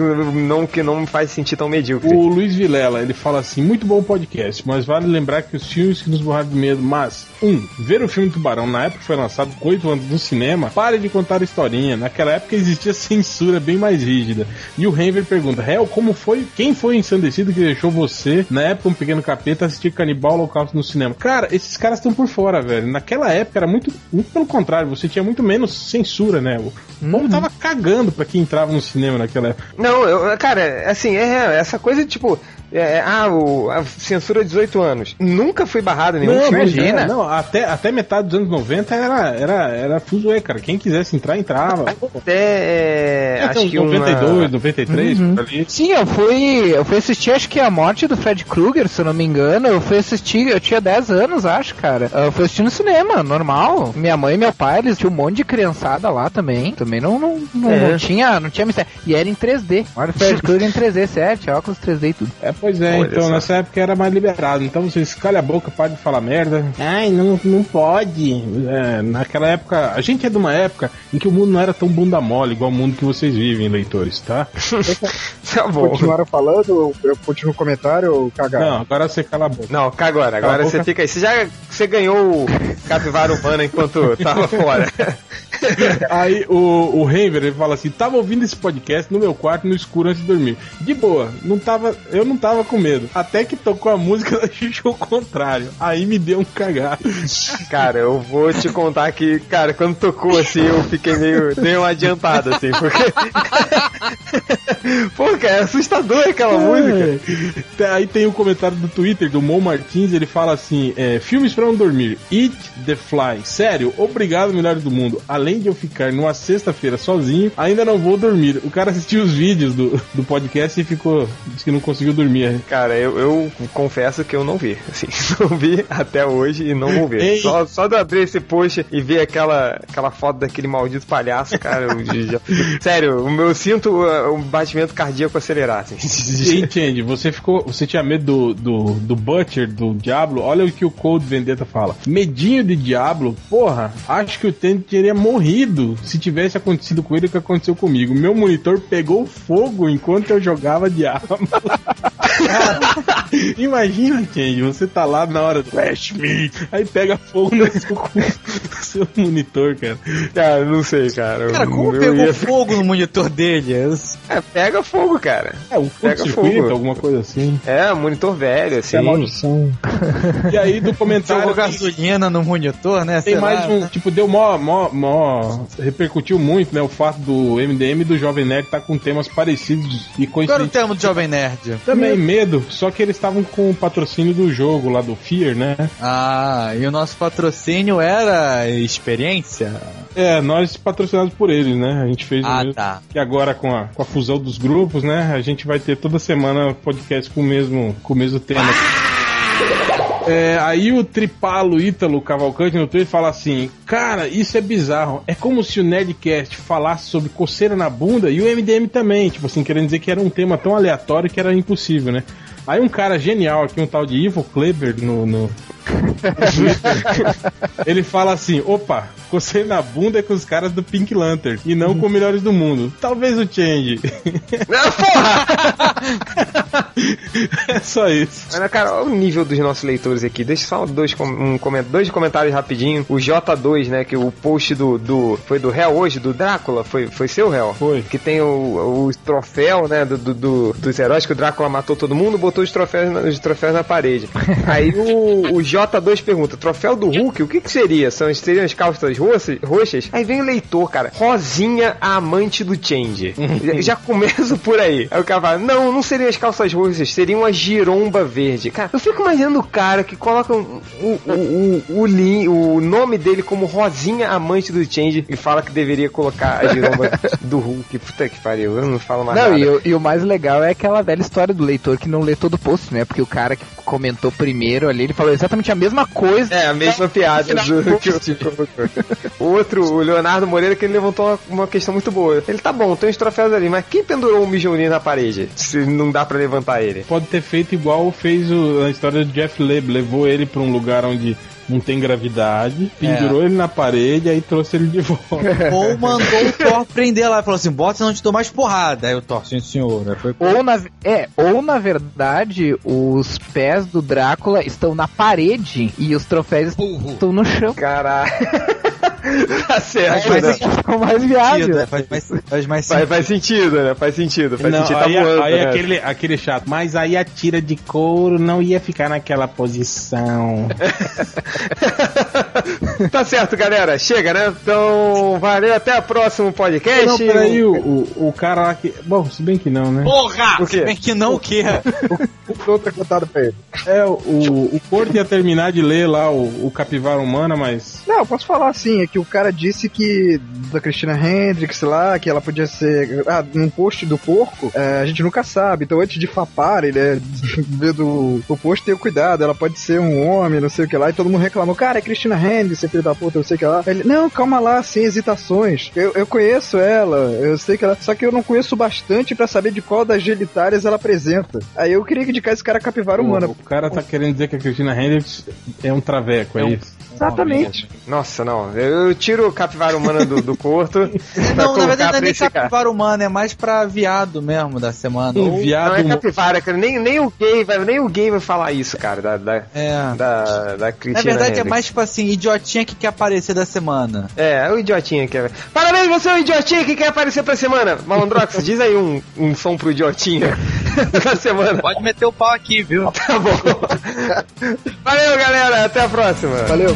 Speaker 2: nome que não me faz sentir tão medíocre.
Speaker 1: O Luiz Vilela, ele fala assim: muito bom podcast, mas vale lembrar que os filmes que nos borraram de medo, mas, um, ver o filme Tubarão na época que foi lançado com 8 anos no cinema, pare de contar historinha. Naquela época existia censura bem mais rígida. E o Henver pergunta: Hel, como foi? Quem foi o ensandecido que deixou você, na época, um pequeno capeta, assistir Canibal Holocausto no cinema? Cara, esses caras estão por fora, velho. Naquela época era muito, muito pelo contrário, você tinha muito menos censura, né? O povo tava cagando pra quem entrava no cinema naquela época.
Speaker 2: Não, eu, cara, assim, é essa coisa tipo. É, ah, o, a censura 18 anos. Nunca foi barrada nenhum
Speaker 1: Não,
Speaker 2: filme.
Speaker 1: imagina. Não, até, até metade dos anos 90 era, era, era fuzuê, cara. Quem quisesse entrar, entrava.
Speaker 2: Até, é,
Speaker 1: Até
Speaker 2: acho que uma-
Speaker 1: 92, 93, por ali.
Speaker 4: Sim, eu fui, eu fui assistir, acho que a morte do Fred Krueger, se eu não me engano. Eu fui assistir, eu tinha 10 anos, acho, cara. Eu fui assistir no cinema, normal. Minha mãe e meu pai, eles tinham um monte de criançada lá também. Também não, não, não,
Speaker 2: É.
Speaker 4: não tinha, não tinha mistério. E era em 3D. Olha o Fred Krueger em 3D, certo? Óculos 3D e tudo.
Speaker 1: É, pois é,
Speaker 2: Olha
Speaker 1: então
Speaker 2: só.
Speaker 1: nessa época era mais liberado. Então vocês calha a boca, para de falar merda. Ai, não, não pode. É, naquela época, a gente é de uma época em que o mundo não era tão bunda mole igual o mundo que vocês vivem, leitores, tá?
Speaker 2: Tá bom.
Speaker 6: Continuaram falando, eu continuo o comentário ou cagar?
Speaker 1: Não, agora você cala a boca.
Speaker 2: Não, cá agora.
Speaker 1: Cala
Speaker 2: Agora você fica aí. Você já você ganhou o capivara humana enquanto tava fora.
Speaker 1: Aí o, o Henver, ele fala assim: tava ouvindo esse podcast no meu quarto no escuro antes de dormir. De boa, não tava, eu não tava com medo. Até que tocou a música da Xuxa ao contrário. Aí me deu um cagado.
Speaker 2: Cara, eu vou te contar que, cara, quando tocou assim, eu fiquei meio. dei uma adiantada, assim, porque. Pô, cara, é assustador aquela música.
Speaker 1: É. Aí tem o comentário do Twitter do Mo Martins, ele fala assim: é, filmes pra não dormir. Eat the Fly. Sério, obrigado, melhores do mundo. Além de eu ficar numa sexta-feira sozinho, ainda não vou dormir. O cara assistiu os vídeos do, do podcast e ficou. disse que não conseguiu dormir.
Speaker 2: Cara, eu, eu confesso que eu não vi. Assim, não vi até hoje e não vou ver.
Speaker 1: Ei.
Speaker 2: Só, só de eu abrir esse post e ver aquela, aquela foto daquele maldito palhaço, cara, já Sério, o meu- eu sinto uh, um batimento cardíaco acelerar, assim.
Speaker 1: E Change, você ficou. Você tinha medo do, do, do Butcher, do Diablo? Olha o que o Cold Vendetta fala. Medinho de Diablo? Porra, acho que o Tandy teria morrido se tivesse acontecido com ele o que aconteceu comigo. Meu monitor pegou fogo enquanto eu jogava Diablo. Imagina, Change, você tá lá na hora do Flash Me, aí pega fogo no seu, no seu monitor, cara.
Speaker 2: Cara, não sei, cara.
Speaker 3: Cara, como
Speaker 2: Eu
Speaker 3: pegou
Speaker 2: ia-
Speaker 3: fogo no monitor dele?
Speaker 2: É, pega fogo, cara.
Speaker 1: É, um
Speaker 2: Pega fogo.
Speaker 1: alguma coisa assim.
Speaker 2: É, monitor velho, assim.
Speaker 6: É maldição.
Speaker 1: E aí do comentário.
Speaker 3: Jogou gasolina no monitor, né?
Speaker 1: Tem
Speaker 3: sei
Speaker 1: mais
Speaker 3: lá.
Speaker 1: um, tipo, deu mó, mó, mó. Repercutiu muito, né? O fato do MDM e do Jovem Nerd tá com temas parecidos e
Speaker 3: Qual era o termo do Jovem Nerd?
Speaker 1: Também, medo, só que eles estavam com o patrocínio do jogo lá do Fear, né?
Speaker 3: Ah, e o nosso patrocínio era experiência?
Speaker 1: É, nós patrocinados por eles, né? A gente fez o
Speaker 3: Ah,
Speaker 1: mesmo.
Speaker 3: tá.
Speaker 1: Que agora com a, com a fusão dos grupos, né? A gente vai ter toda semana podcast com o mesmo, com o mesmo tema. É, aí o Tripalo Ítalo Cavalcante no Twitter fala assim: Cara, isso é bizarro. É como se o Nerdcast falasse sobre coceira na bunda e o MDM também. Tipo assim, querendo dizer que era um tema tão aleatório que era impossível, né? Aí um cara genial aqui, um tal de Ivo Kleber no, no, ele fala assim: opa, coceira na bunda é com os caras do Pink Lantern e não com melhores do mundo. Talvez o Change. é só isso.
Speaker 2: Mas, cara, olha o nível dos nossos leitores aqui. Deixa só dois, um, dois comentários rapidinho. O J2, né? Que o post do. do foi do réu hoje, do Drácula? Foi, foi seu réu?
Speaker 1: Foi.
Speaker 2: Que tem o, o troféu, né? Do, do- do- dos heróis que o Drácula matou todo mundo, botou os troféus, na- os troféus na parede. Aí o, o J2 pergunta: troféu do Hulk, o que que seria? São, seriam as calças roxas? roxas? Aí vem o leitor, cara. Rosinha, a amante do Change. já, já começo por aí. Aí o cara fala: não, não seriam as calças roxas, seria uma giromba verde. Cara, eu fico imaginando o cara que coloca o, o, o, o, o nome dele como Rosinha, amante do Change, e fala que deveria colocar a giromba do Hulk. Puta que pariu, eu não falo mais
Speaker 4: Não,
Speaker 2: nada.
Speaker 4: e, o- e o mais legal é aquela velha história do leitor que não lê todo o post, né? Porque o cara que comentou primeiro ali, ele falou exatamente a mesma coisa.
Speaker 2: É, a mesma piada do que o O outro, o Leonardo Moreira, que ele levantou uma, uma questão muito boa. Ele tá bom, tem os troféus ali, mas quem pendurou o Mijolinho na parede? Se não dá pra levantar ele.
Speaker 1: Pode ter feito igual fez o- a história do Jeff Leb, levou ele pra um lugar onde não tem gravidade, pendurou ele na parede, aí trouxe ele de volta.
Speaker 3: Ou mandou o Thor prender lá e falou assim: bota, senão eu te dou mais porrada. Aí o Thor, sim, senhor. Aí foi
Speaker 4: Ou na, é, ou na verdade, os pés do Drácula estão na parede e os troféus estão no chão.
Speaker 2: Caralho. tá certo,
Speaker 3: Faz
Speaker 2: né?
Speaker 4: Ficou mais viável.
Speaker 3: né? Faz mais, faz mais
Speaker 2: Faz,
Speaker 3: sentido.
Speaker 2: faz sentido, né? Faz sentido. Faz
Speaker 1: Não,
Speaker 2: sentido. Tá
Speaker 1: aí,
Speaker 2: voando,
Speaker 1: aí
Speaker 2: né?
Speaker 1: aquele, aquele chato. Mas aí a tira de couro não ia ficar naquela posição.
Speaker 2: tá certo, galera. Chega, né? Então, valeu. Até o próximo podcast.
Speaker 1: não, peraí, o, o, o cara lá que. Bom, se bem que não, né?
Speaker 2: O quê?
Speaker 3: Bem que não o quê?
Speaker 6: Outra contada pra ele.
Speaker 1: É, o, o Porto ia terminar de ler lá o, o Capivara Humana, mas.
Speaker 6: Não, eu posso falar assim, é que o cara disse que da Christina Hendricks lá, que ela podia ser. Ah, num post do porco, é, a gente nunca sabe. Então antes de faparem, né? Ver do o post ter cuidado, ela pode ser um homem, não sei o que lá, e todo mundo reclamou, cara, é Christina Hendricks, é filho da puta, não sei o que lá. Ele, não, calma lá, sem hesitações. Eu, eu conheço ela, eu sei que ela. Só que eu não conheço bastante pra saber de qual das gelitárias ela apresenta. Aí eu queria indicar esse cara capivara humana.
Speaker 1: O, o cara tá querendo dizer que a Cristina Hendricks é um traveco, é,
Speaker 3: É um-
Speaker 1: isso?
Speaker 6: Exatamente.
Speaker 2: Nossa, não. Eu, tiro o capivara humana do, do Porto. pra
Speaker 3: Não, na verdade não é nem
Speaker 2: cara.
Speaker 3: capivara humana, é mais pra viado mesmo da semana. Ou-
Speaker 1: viado.
Speaker 2: Não é capivara, cara. Nem, nem o gay vai, nem o gay vai falar isso, cara, da, da,
Speaker 3: É.
Speaker 2: da, da Cristina
Speaker 3: Na verdade é
Speaker 2: Hendricks.
Speaker 3: mais tipo assim, idiotinha que quer aparecer da semana.
Speaker 2: É, é o idiotinha que é. Parabéns, você é o idiotinha que quer aparecer pra semana. Malandrox, diz aí um, um som pro idiotinha da semana.
Speaker 9: Pode meter o pau aqui, viu?
Speaker 2: Tá bom. Valeu, galera. Até a próxima.
Speaker 6: Valeu.